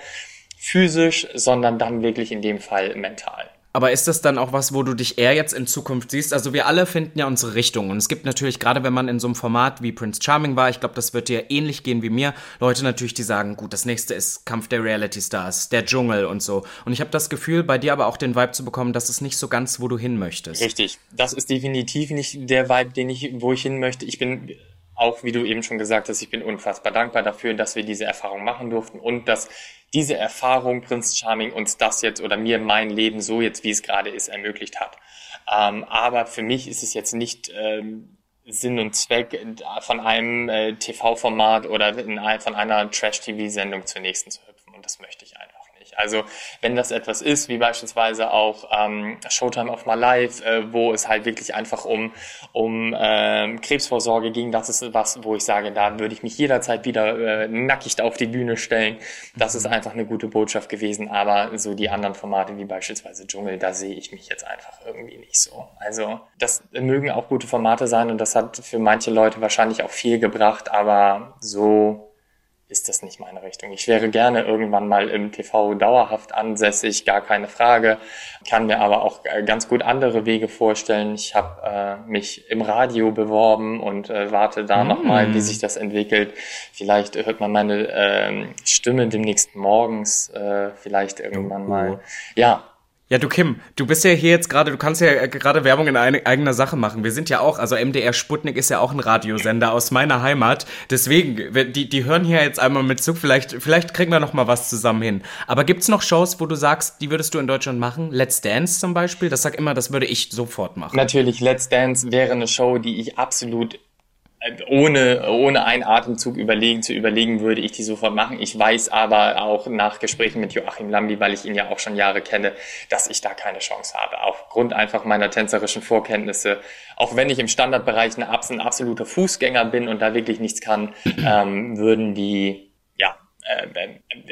[SPEAKER 2] physisch, sondern dann wirklich in dem Fall mental.
[SPEAKER 1] Aber ist das dann auch was, wo du dich eher jetzt in Zukunft siehst? Also wir alle finden ja unsere Richtung. Und es gibt natürlich, gerade wenn man in so einem Format wie Prince Charming war, ich glaube, das wird dir ähnlich gehen wie mir, Leute natürlich, die sagen, gut, das nächste ist Kampf der Reality Stars, der Dschungel und so. Und ich habe das Gefühl, bei dir aber auch den Vibe zu bekommen, dass es nicht so ganz, wo du hin möchtest.
[SPEAKER 2] Richtig. Das ist definitiv nicht der Vibe, den ich, wo ich hin möchte. Ich bin auch, wie du eben schon gesagt hast, ich bin unfassbar dankbar dafür, dass wir diese Erfahrung machen durften und dass diese Erfahrung Prince Charming uns das jetzt oder mir mein Leben so jetzt, wie es gerade ist, ermöglicht hat. Ähm, aber für mich ist es jetzt nicht ähm, Sinn und Zweck von einem äh, TV-Format oder in, von einer Trash-TV-Sendung zur nächsten zu hüpfen und das möchte ich einfach nicht. Also wenn das etwas ist, wie beispielsweise auch ähm, Showtime of My Life, äh, wo es halt wirklich einfach um, um ähm, Krebsvorsorge ging, das ist was, wo ich sage, da würde ich mich jederzeit wieder äh, nackig auf die Bühne stellen. Das ist einfach eine gute Botschaft gewesen, aber so die anderen Formate wie beispielsweise Dschungel, da sehe ich mich jetzt einfach irgendwie nicht so. Also das mögen auch gute Formate sein und das hat für manche Leute wahrscheinlich auch viel gebracht, aber so ist das nicht meine Richtung. Ich wäre gerne irgendwann mal im TV dauerhaft ansässig, gar keine Frage, kann mir aber auch äh, ganz gut andere Wege vorstellen. Ich habe äh, mich im Radio beworben und äh, warte da mm. nochmal, wie sich das entwickelt. Vielleicht hört man meine äh, Stimme demnächst morgens, äh, vielleicht irgendwann oh. mal. Ja,
[SPEAKER 1] ja, du Kim, du bist ja hier jetzt gerade, du kannst ja äh, gerade Werbung in eigener Sache machen. Wir sind ja auch, also MDR Sputnik ist ja auch ein Radiosender aus meiner Heimat. Deswegen, die, die hören hier jetzt einmal mit Zug. Vielleicht, vielleicht kriegen wir noch mal was zusammen hin. Aber gibt's noch Shows, wo du sagst, die würdest du in Deutschland machen? Let's Dance zum Beispiel? Das sag immer, das würde ich sofort machen.
[SPEAKER 2] Natürlich, Let's Dance wäre eine Show, die ich absolut ohne, ohne einen Atemzug überlegen, zu überlegen, würde ich die sofort machen. Ich weiß aber auch nach Gesprächen mit Joachim Lambi, weil ich ihn ja auch schon Jahre kenne, dass ich da keine Chance habe. Aufgrund einfach meiner tänzerischen Vorkenntnisse. Auch wenn ich im Standardbereich ein, absoluter Fußgänger bin und da wirklich nichts kann, ähm, würden die, ja, äh,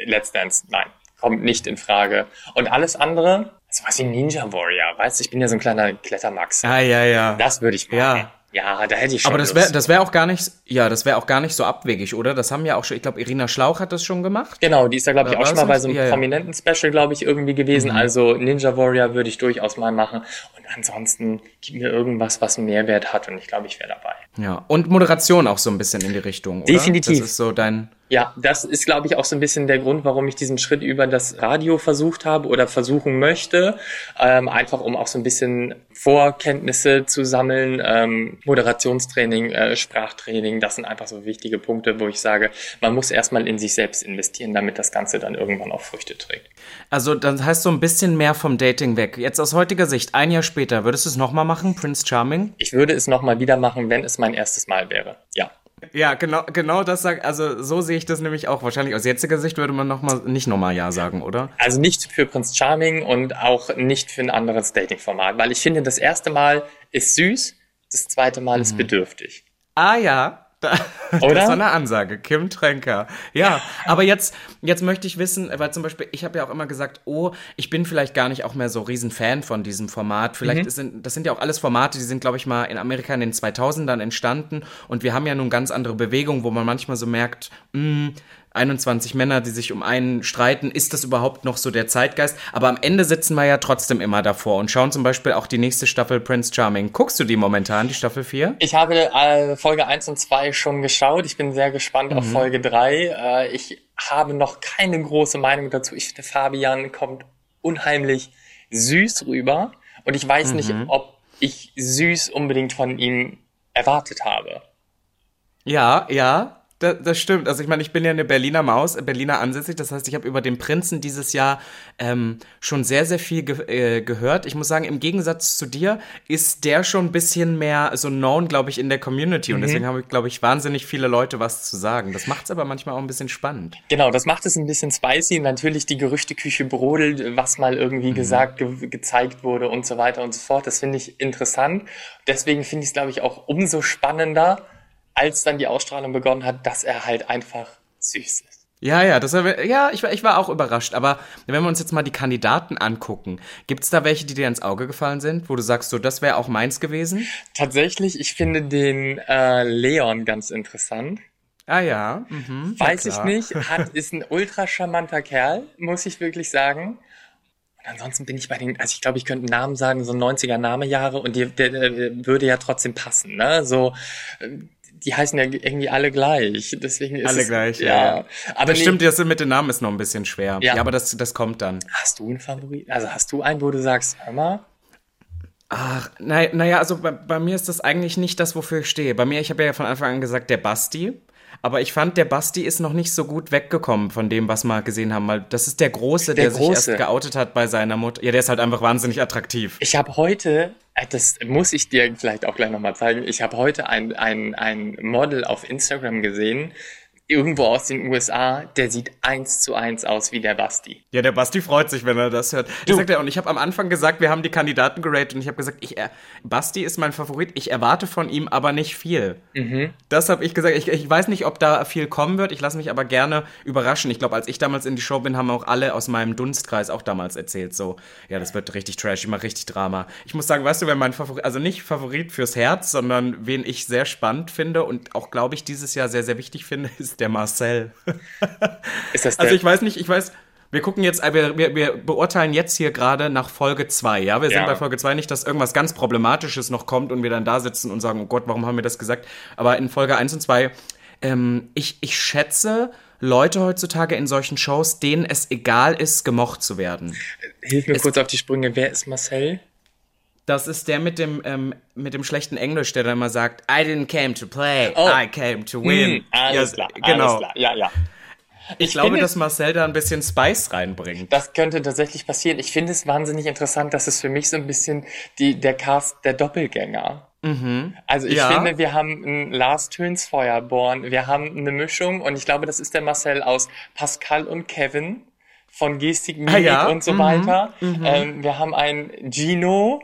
[SPEAKER 2] Let's Dance, nein, kommt nicht in Frage. Und alles andere, so was wie Ninja Warrior, weißt du, ich bin ja so ein kleiner Klettermax.
[SPEAKER 1] Ah, ja, ja.
[SPEAKER 2] Das würde ich machen. Ja. Ja, da hätte ich schon.
[SPEAKER 1] Aber das wäre, das wäre auch gar nicht, ja, das wäre auch gar nicht so abwegig, oder? Das haben ja auch schon, ich glaube, Irina Schlauch hat das schon gemacht.
[SPEAKER 2] Genau, die ist da, glaube ich, auch schon mal bei so einem ja, prominenten Special, glaube ich, irgendwie gewesen. Mhm. Also Ninja Warrior würde ich durchaus mal machen. Und ansonsten gib mir irgendwas, was einen Mehrwert hat und ich glaube, ich wäre dabei.
[SPEAKER 1] Ja, und Moderation auch so ein bisschen in die Richtung, oder?
[SPEAKER 2] Definitiv.
[SPEAKER 1] Das ist so dein,
[SPEAKER 2] ja, das ist, glaube ich, auch so ein bisschen der Grund, warum ich diesen Schritt über das Radio versucht habe oder versuchen möchte. Ähm, einfach um auch so ein bisschen Vorkenntnisse zu sammeln. Ähm, Moderationstraining, äh, Sprachtraining, das sind einfach so wichtige Punkte, wo ich sage, man muss erstmal in sich selbst investieren, damit das Ganze dann irgendwann auch Früchte trägt.
[SPEAKER 1] Also das heißt so ein bisschen mehr vom Dating weg. Jetzt aus heutiger Sicht, ein Jahr später, würdest du es nochmal machen, Prince Charming?
[SPEAKER 2] Ich würde es nochmal wieder machen, wenn es mein erstes Mal wäre. Ja.
[SPEAKER 1] Ja, genau, genau das sagt, also so sehe ich das nämlich auch. Wahrscheinlich aus jetziger Sicht würde man noch mal, nicht nochmal Ja sagen, oder?
[SPEAKER 2] Also nicht für Prince Charming und auch nicht für ein anderes Dating-Format, weil ich finde, das erste Mal ist süß, das zweite Mal mhm. ist bedürftig.
[SPEAKER 1] Ah ja, da, <laughs> Oder? Das war eine Ansage. Kim Tränker. Ja, aber jetzt, jetzt möchte ich wissen, weil zum Beispiel, ich habe ja auch immer gesagt, oh, ich bin vielleicht gar nicht auch mehr so riesen Fan von diesem Format. Vielleicht mhm. sind, das sind ja auch alles Formate, die sind, glaube ich, mal in Amerika in den 2000ern entstanden und wir haben ja nun ganz andere Bewegungen, wo man manchmal so merkt, mh, hm, 21 Männer, die sich um einen streiten, ist das überhaupt noch so der Zeitgeist? Aber am Ende sitzen wir ja trotzdem immer davor und schauen zum Beispiel auch die nächste Staffel Prince Charming. Guckst du die momentan, die Staffel 4?
[SPEAKER 2] Ich habe äh, Folge 1 und 2 schon geschaut. Ich bin sehr gespannt mhm. auf Folge 3. Äh, ich habe noch keine große Meinung dazu. Ich finde, Fabian kommt unheimlich süß rüber. Und ich weiß mhm. nicht, ob ich süß unbedingt von ihm erwartet habe.
[SPEAKER 1] Ja, ja, das, das stimmt. Also ich meine, ich bin ja eine Berliner Maus, Berliner ansässig. Das heißt, ich habe über den Prinzen dieses Jahr ähm, schon sehr, sehr viel ge äh, gehört. Ich muss sagen, im Gegensatz zu dir ist der schon ein bisschen mehr so known, glaube ich, in der Community. Und mhm. deswegen habe ich, glaube ich, wahnsinnig viele Leute was zu sagen. Das macht es aber manchmal auch ein bisschen spannend.
[SPEAKER 2] Genau, das macht es ein bisschen spicy. Natürlich die Gerüchteküche brodelt, was mal irgendwie mhm. gesagt, ge gezeigt wurde und so weiter und so fort. Das finde ich interessant. Deswegen finde ich es, glaube ich, auch umso spannender als dann die Ausstrahlung begonnen hat, dass er halt einfach süß ist.
[SPEAKER 1] Ja, ja, das war, ja, ich war, ich war auch überrascht. Aber wenn wir uns jetzt mal die Kandidaten angucken, gibt es da welche, die dir ins Auge gefallen sind, wo du sagst, so, das wäre auch meins gewesen?
[SPEAKER 2] Tatsächlich, ich finde den äh, Leon ganz interessant.
[SPEAKER 1] Ah ja. Mhm,
[SPEAKER 2] Weiß ich nicht. <laughs> Hat, ist ein ultra charmanter Kerl, muss ich wirklich sagen. Und ansonsten bin ich bei den, also ich glaube, ich könnte einen Namen sagen, so 90er Namejahre und die, der, der würde ja trotzdem passen, ne? So, die heißen ja irgendwie alle gleich. Deswegen ist
[SPEAKER 1] alle
[SPEAKER 2] es,
[SPEAKER 1] gleich,
[SPEAKER 2] ja.
[SPEAKER 1] ja.
[SPEAKER 2] Aber
[SPEAKER 1] das
[SPEAKER 2] nee,
[SPEAKER 1] stimmt, das mit den Namen ist noch ein bisschen schwer.
[SPEAKER 2] Ja.
[SPEAKER 1] Ja, aber das, das kommt dann.
[SPEAKER 2] Hast du einen Favorit? Also hast du einen, wo du sagst, hör mal?
[SPEAKER 1] Ach, naja, naja also bei, bei mir ist das eigentlich nicht das, wofür ich stehe. Bei mir, ich habe ja von Anfang an gesagt, der Basti. Aber ich fand, der Basti ist noch nicht so gut weggekommen von dem, was wir gesehen haben. Weil das ist der Große, der,
[SPEAKER 2] Der
[SPEAKER 1] sich
[SPEAKER 2] Große.
[SPEAKER 1] erst geoutet hat bei seiner Mutter. Ja, der ist halt einfach wahnsinnig attraktiv.
[SPEAKER 2] Ich habe heute, das muss ich dir vielleicht auch gleich nochmal zeigen, ich habe heute ein, ein, ein Model auf Instagram gesehen, irgendwo aus den USA, der sieht eins zu eins aus wie der Basti.
[SPEAKER 1] Ja, der Basti freut sich, wenn er das hört. Ich sagte, und ich habe am Anfang gesagt, wir haben die Kandidaten geratet und ich habe gesagt, ich, äh, Basti ist mein Favorit, ich erwarte von ihm aber nicht viel. Das habe ich gesagt. Ich, ich weiß nicht, ob da viel kommen wird, ich lasse mich aber gerne überraschen. Ich glaube, als ich damals in die Show bin, haben auch alle aus meinem Dunstkreis auch damals erzählt, so, ja, das wird richtig trash, ich mache richtig Drama. Ich muss sagen, weißt du, wer mein Favorit, also nicht Favorit fürs Herz, sondern wen ich sehr spannend finde und auch, glaube ich, dieses Jahr sehr, sehr wichtig finde, <laughs> ist der Marcel. <laughs>
[SPEAKER 2] Ist das der?
[SPEAKER 1] Also ich weiß nicht, ich weiß, wir gucken jetzt, äh, wir, wir, wir beurteilen jetzt hier gerade nach Folge 2, ja? Wir sind
[SPEAKER 2] Ja.
[SPEAKER 1] bei Folge 2 nicht, dass irgendwas ganz Problematisches noch kommt und wir dann da sitzen und sagen, oh Gott, warum haben wir das gesagt? Aber in Folge 1 und 2, ähm, ich, ich schätze Leute heutzutage in solchen Shows, denen es egal ist, gemocht zu werden.
[SPEAKER 2] Hilf mir kurz auf die Sprünge. Wer ist Marcel?
[SPEAKER 1] Das ist der mit dem, ähm, mit dem schlechten Englisch, der dann immer sagt, I didn't came to play,
[SPEAKER 2] Oh.
[SPEAKER 1] I came to win.
[SPEAKER 2] Hm, alles
[SPEAKER 1] Ja,
[SPEAKER 2] klar,
[SPEAKER 1] genau.
[SPEAKER 2] alles klar. Ja, ja.
[SPEAKER 1] Ich glaube,
[SPEAKER 2] finde-
[SPEAKER 1] dass Marcel da ein bisschen Spice reinbringt.
[SPEAKER 2] Das könnte tatsächlich passieren. Ich finde es wahnsinnig interessant, dass es für mich so ein bisschen die, der Cast der Doppelgänger. Also ich
[SPEAKER 1] Ja.
[SPEAKER 2] finde, wir haben einen Lars Töns Feuerborn, wir haben eine Mischung und ich glaube, das ist der Marcel aus Pascal und Kevin von Gestik, Mimik
[SPEAKER 1] Ah, ja.
[SPEAKER 2] und so weiter. Ähm, wir haben einen Gino,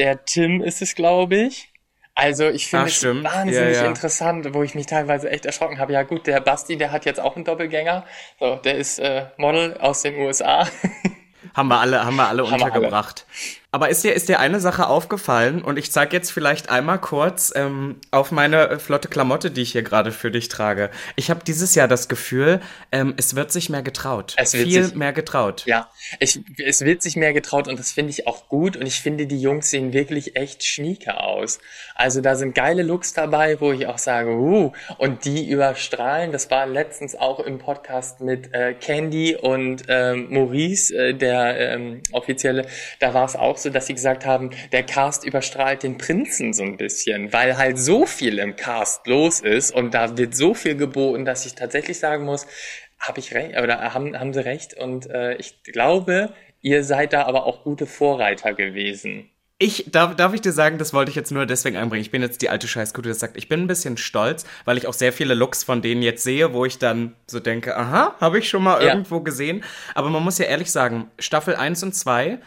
[SPEAKER 2] der Tim ist es, glaube ich. Also ich finde es
[SPEAKER 1] stimmt.
[SPEAKER 2] wahnsinnig
[SPEAKER 1] Ja, ja.
[SPEAKER 2] interessant, wo ich mich teilweise echt erschrocken habe. Ja gut, der Basti, der hat jetzt auch einen Doppelgänger. So, der ist äh, Model aus den USA. <laughs>
[SPEAKER 1] Haben wir alle, haben wir alle
[SPEAKER 2] Haben wir
[SPEAKER 1] untergebracht. Aber ist dir, ist dir eine Sache aufgefallen? Und ich zeige jetzt vielleicht einmal kurz ähm, auf meine äh, flotte Klamotte, die ich hier gerade für dich trage. Ich habe dieses Jahr das Gefühl, ähm, es wird sich mehr getraut.
[SPEAKER 2] Es wird
[SPEAKER 1] Viel
[SPEAKER 2] sich-
[SPEAKER 1] mehr getraut.
[SPEAKER 2] Ja, ich, es wird sich mehr getraut und das finde ich auch gut und ich finde, die Jungs sehen wirklich echt schnieke aus. Also da sind geile Looks dabei, wo ich auch sage, uh, und die überstrahlen. Das war letztens auch im Podcast mit äh, Candy und ähm, Maurice, äh, der ähm, offizielle, da war es auch so, dass sie gesagt haben, der Cast überstrahlt den Prinzen so ein bisschen, weil halt so viel im Cast los ist und da wird so viel geboten, dass ich tatsächlich sagen muss, habe ich recht oder haben, haben sie recht und äh, ich glaube, ihr seid da aber auch gute Vorreiter gewesen.
[SPEAKER 1] Ich, darf, darf ich dir sagen, das wollte ich jetzt nur deswegen einbringen. Ich bin jetzt die alte Scheißkute, die das sagt. Ich bin ein bisschen stolz, weil ich auch sehr viele Looks von denen jetzt sehe, wo ich dann so denke, aha, habe ich schon mal
[SPEAKER 2] Ja.
[SPEAKER 1] irgendwo gesehen. Aber man muss ja ehrlich sagen, Staffel 1 und 2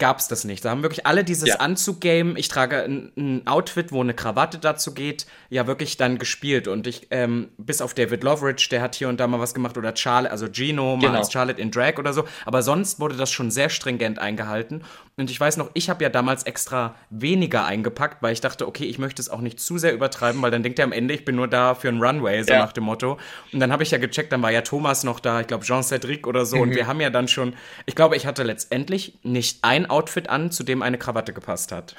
[SPEAKER 1] gab's das nicht. Da haben wirklich alle dieses
[SPEAKER 2] Ja.
[SPEAKER 1] Anzug-Game, ich trage ein, ein Outfit, wo eine Krawatte dazu geht, ja wirklich dann gespielt. Und ich, ähm, bis auf David Loveridge, der hat hier und da mal was gemacht, oder Charlotte, also Gino, mal
[SPEAKER 2] Genau.
[SPEAKER 1] als Charlotte in Drag oder so. Aber sonst wurde das schon sehr stringent eingehalten. Und ich weiß noch, ich habe ja damals extra weniger eingepackt, weil ich dachte, okay, ich möchte es auch nicht zu sehr übertreiben, weil dann denkt er am Ende, ich bin nur da für einen Runway, so
[SPEAKER 2] Ja.
[SPEAKER 1] nach dem Motto. Und dann habe ich ja gecheckt, dann war ja Thomas noch da, ich glaube Jean-Cédric oder so. Und wir haben ja dann schon, ich glaube, ich hatte letztendlich nicht ein Outfit an, zu dem eine Krawatte gepasst hat.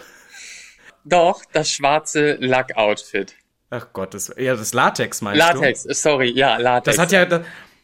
[SPEAKER 2] Doch, das schwarze Lack-Outfit.
[SPEAKER 1] Ach Gott, das, ja, das Latex meinst
[SPEAKER 2] Latex,
[SPEAKER 1] du?
[SPEAKER 2] sorry, ja, Latex.
[SPEAKER 1] Das hat ja, das,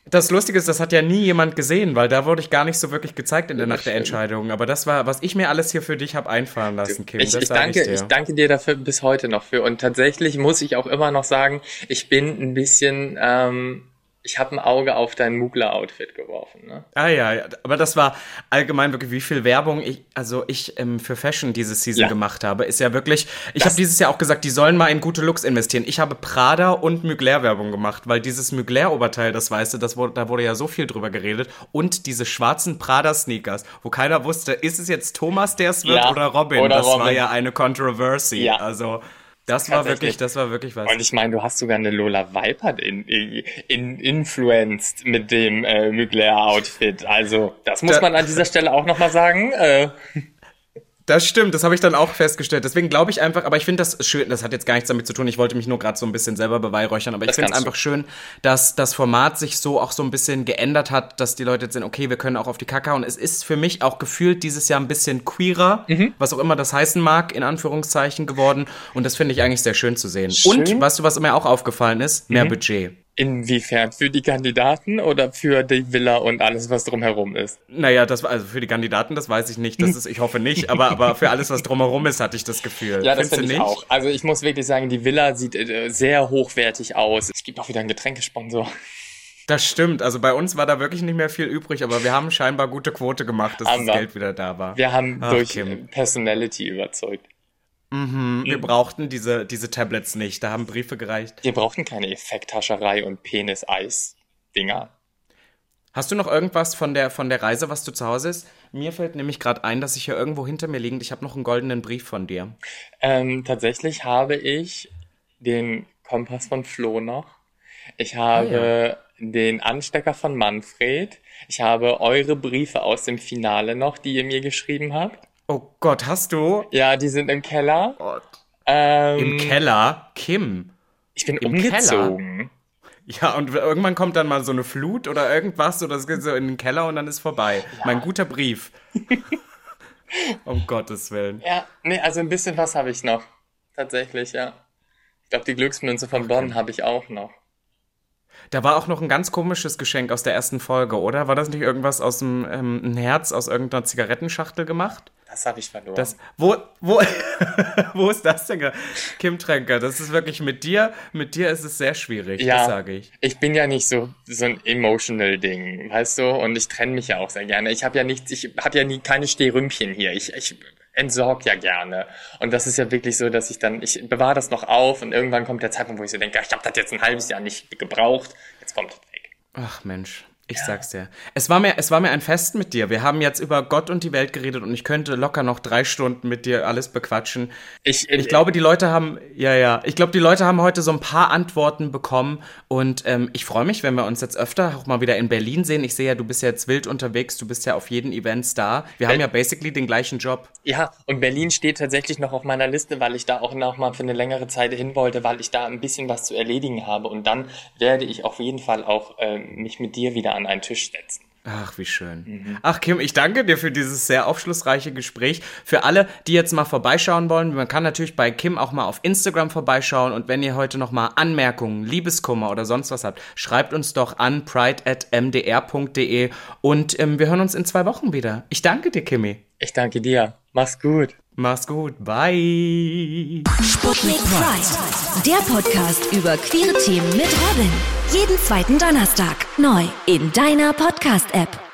[SPEAKER 1] das Lustige ist, das hat ja nie jemand gesehen, weil da wurde ich gar nicht so wirklich gezeigt in der Nacht der Entscheidung. Aber das war, was ich mir alles hier für dich habe einfahren lassen, Kim.
[SPEAKER 2] ich, ich, danke,
[SPEAKER 1] dir.
[SPEAKER 2] ich danke dir dafür bis heute noch für. Und tatsächlich muss ich auch immer noch sagen, ich bin ein bisschen, ähm, ich habe ein Auge auf dein Mugler-Outfit geworfen. Ne?
[SPEAKER 1] Ah ja, ja, aber das war allgemein wirklich, wie viel Werbung ich, also ich ähm, für Fashion diese Season
[SPEAKER 2] Ja.
[SPEAKER 1] gemacht habe, ist ja wirklich, ich habe dieses Jahr auch gesagt, die sollen mal in gute Looks investieren. Ich habe Prada und Mugler Werbung gemacht, weil dieses Mugler Oberteil, das weißt du, das wurde, da wurde ja so viel drüber geredet und diese schwarzen Prada Sneakers, wo keiner wusste, ist es jetzt Thomas, der es wird
[SPEAKER 2] Ja,
[SPEAKER 1] oder Robin?
[SPEAKER 2] oder
[SPEAKER 1] das war
[SPEAKER 2] Robin.
[SPEAKER 1] ja eine Controversy.
[SPEAKER 2] Ja.
[SPEAKER 1] Also das war wirklich, das war wirklich was.
[SPEAKER 2] Und ich meine, du hast sogar eine Lola Weipert in, in, in influenced mit dem äh, Mugler-Outfit. Also, das muss
[SPEAKER 1] Da-
[SPEAKER 2] man an dieser Stelle auch nochmal sagen. Äh,
[SPEAKER 1] Das stimmt, das habe ich dann auch festgestellt. Deswegen glaube ich einfach, aber ich finde das schön, das hat jetzt gar nichts damit zu tun, ich wollte mich nur gerade so ein bisschen selber beweihräuchern, aber ich finde es einfach du. schön, dass das Format sich so auch so ein bisschen geändert hat, dass die Leute jetzt sind, okay, wir können auch auf die Kacke und es ist für mich auch gefühlt dieses Jahr ein bisschen queerer, mhm. was auch immer das heißen mag, in Anführungszeichen geworden und das finde ich eigentlich sehr schön zu sehen. Schön. Und, weißt du, was mir auch aufgefallen ist? Mehr mhm. Budget.
[SPEAKER 2] Inwiefern? Für die Kandidaten oder für die Villa und alles, was drumherum ist?
[SPEAKER 1] Naja, das also für die Kandidaten, das weiß ich nicht. Das ist, ich hoffe nicht, aber, aber für alles, was drumherum ist, hatte ich das Gefühl.
[SPEAKER 2] Ja, das finde ich nicht? auch. Also ich muss wirklich sagen, die Villa sieht äh, sehr hochwertig aus. Es gibt auch wieder einen Getränkesponsor.
[SPEAKER 1] Das stimmt. Also bei uns war da wirklich nicht mehr viel übrig, aber wir haben scheinbar gute Quote gemacht, dass aber das Geld wieder da war.
[SPEAKER 2] Wir haben Ach, durch Kim. Personality überzeugt.
[SPEAKER 1] Mhm, wir brauchten diese, diese Tablets nicht, da haben Briefe gereicht.
[SPEAKER 2] Wir brauchten keine Effekthascherei und Penis-Eis-Dinger.
[SPEAKER 1] Hast du noch irgendwas von der, von der Reise, was du zu Hause ist? Mir fällt nämlich gerade ein, dass ich hier irgendwo hinter mir liegend, ich habe noch einen goldenen Brief von dir.
[SPEAKER 2] Ähm, tatsächlich habe ich den Kompass von Flo noch. Ich habe ah, ja. den Anstecker von Manfred. Ich habe eure Briefe aus dem Finale noch, die ihr mir geschrieben habt.
[SPEAKER 1] Oh Gott, hast du?
[SPEAKER 2] Ja, die sind im Keller.
[SPEAKER 1] Oh ähm, Im Keller? Kim.
[SPEAKER 2] Ich bin Im umgezogen. Keller?
[SPEAKER 1] Ja, und irgendwann kommt dann mal so eine Flut oder irgendwas oder es geht so in den Keller und dann ist vorbei. Ja. Mein guter Brief. <laughs> um Gottes Willen.
[SPEAKER 2] Ja, nee, also ein bisschen was habe ich noch. Tatsächlich, ja. Ich glaube, die Glücksmünze von okay. Bonn habe ich auch noch.
[SPEAKER 1] Da war auch noch ein ganz komisches Geschenk aus der ersten Folge, oder? War das nicht irgendwas aus dem ähm, ein Herz aus irgendeiner Zigarettenschachtel gemacht?
[SPEAKER 2] Das habe ich verloren.
[SPEAKER 1] Das, wo, wo, <laughs> wo ist das denn? Kim Tränker, das ist wirklich mit dir, mit dir ist es sehr schwierig, ja, das sage ich.
[SPEAKER 2] Ich bin ja nicht so, so ein emotional Ding, weißt du? Und ich trenne mich ja auch sehr gerne. Ich habe ja nichts, ich habe ja nie keine Stehrümpchen hier. Ich, ich entsorg ja gerne. Und das ist ja wirklich so, dass ich dann, ich bewahre das noch auf und irgendwann kommt der Zeitpunkt, wo ich so denke, ich habe das jetzt ein halbes Jahr nicht gebraucht, jetzt kommt es weg.
[SPEAKER 1] Ach Mensch. Ich ja. sag's dir. Es war, mir, es war mir ein Fest mit dir. Wir haben jetzt über Gott und die Welt geredet und ich könnte locker noch drei Stunden mit dir alles bequatschen. Ich, ich, ich glaube, die Leute haben, ja, ja, ich glaube, die Leute haben heute so ein paar Antworten bekommen und ähm, ich freue mich, wenn wir uns jetzt öfter auch mal wieder in Berlin sehen. Ich sehe ja, du bist ja jetzt wild unterwegs, du bist ja auf jeden Event da. Wir Be haben ja basically den gleichen Job.
[SPEAKER 2] Ja, und Berlin steht tatsächlich noch auf meiner Liste, weil ich da auch noch mal für eine längere Zeit hin wollte, weil ich da ein bisschen was zu erledigen habe und dann werde ich auf jeden Fall auch äh, mich mit dir wieder an einen Tisch setzen.
[SPEAKER 1] Ach, wie schön. Mhm. Ach, Kim, ich danke dir für dieses sehr aufschlussreiche Gespräch. Für alle, die jetzt mal vorbeischauen wollen, man kann natürlich bei Kim auch mal auf Instagram vorbeischauen und wenn ihr heute noch mal Anmerkungen, Liebeskummer oder sonst was habt, schreibt uns doch an pride@mdr.de und ähm, wir hören uns in zwei Wochen wieder. Ich danke dir, Kimmy.
[SPEAKER 2] Ich danke dir. Mach's gut.
[SPEAKER 1] Mach's gut. Bye.
[SPEAKER 3] Sputnik Pride. Der Podcast über queere Themen mit Robin. Jeden zweiten Donnerstag. Neu in deiner Podcast-App.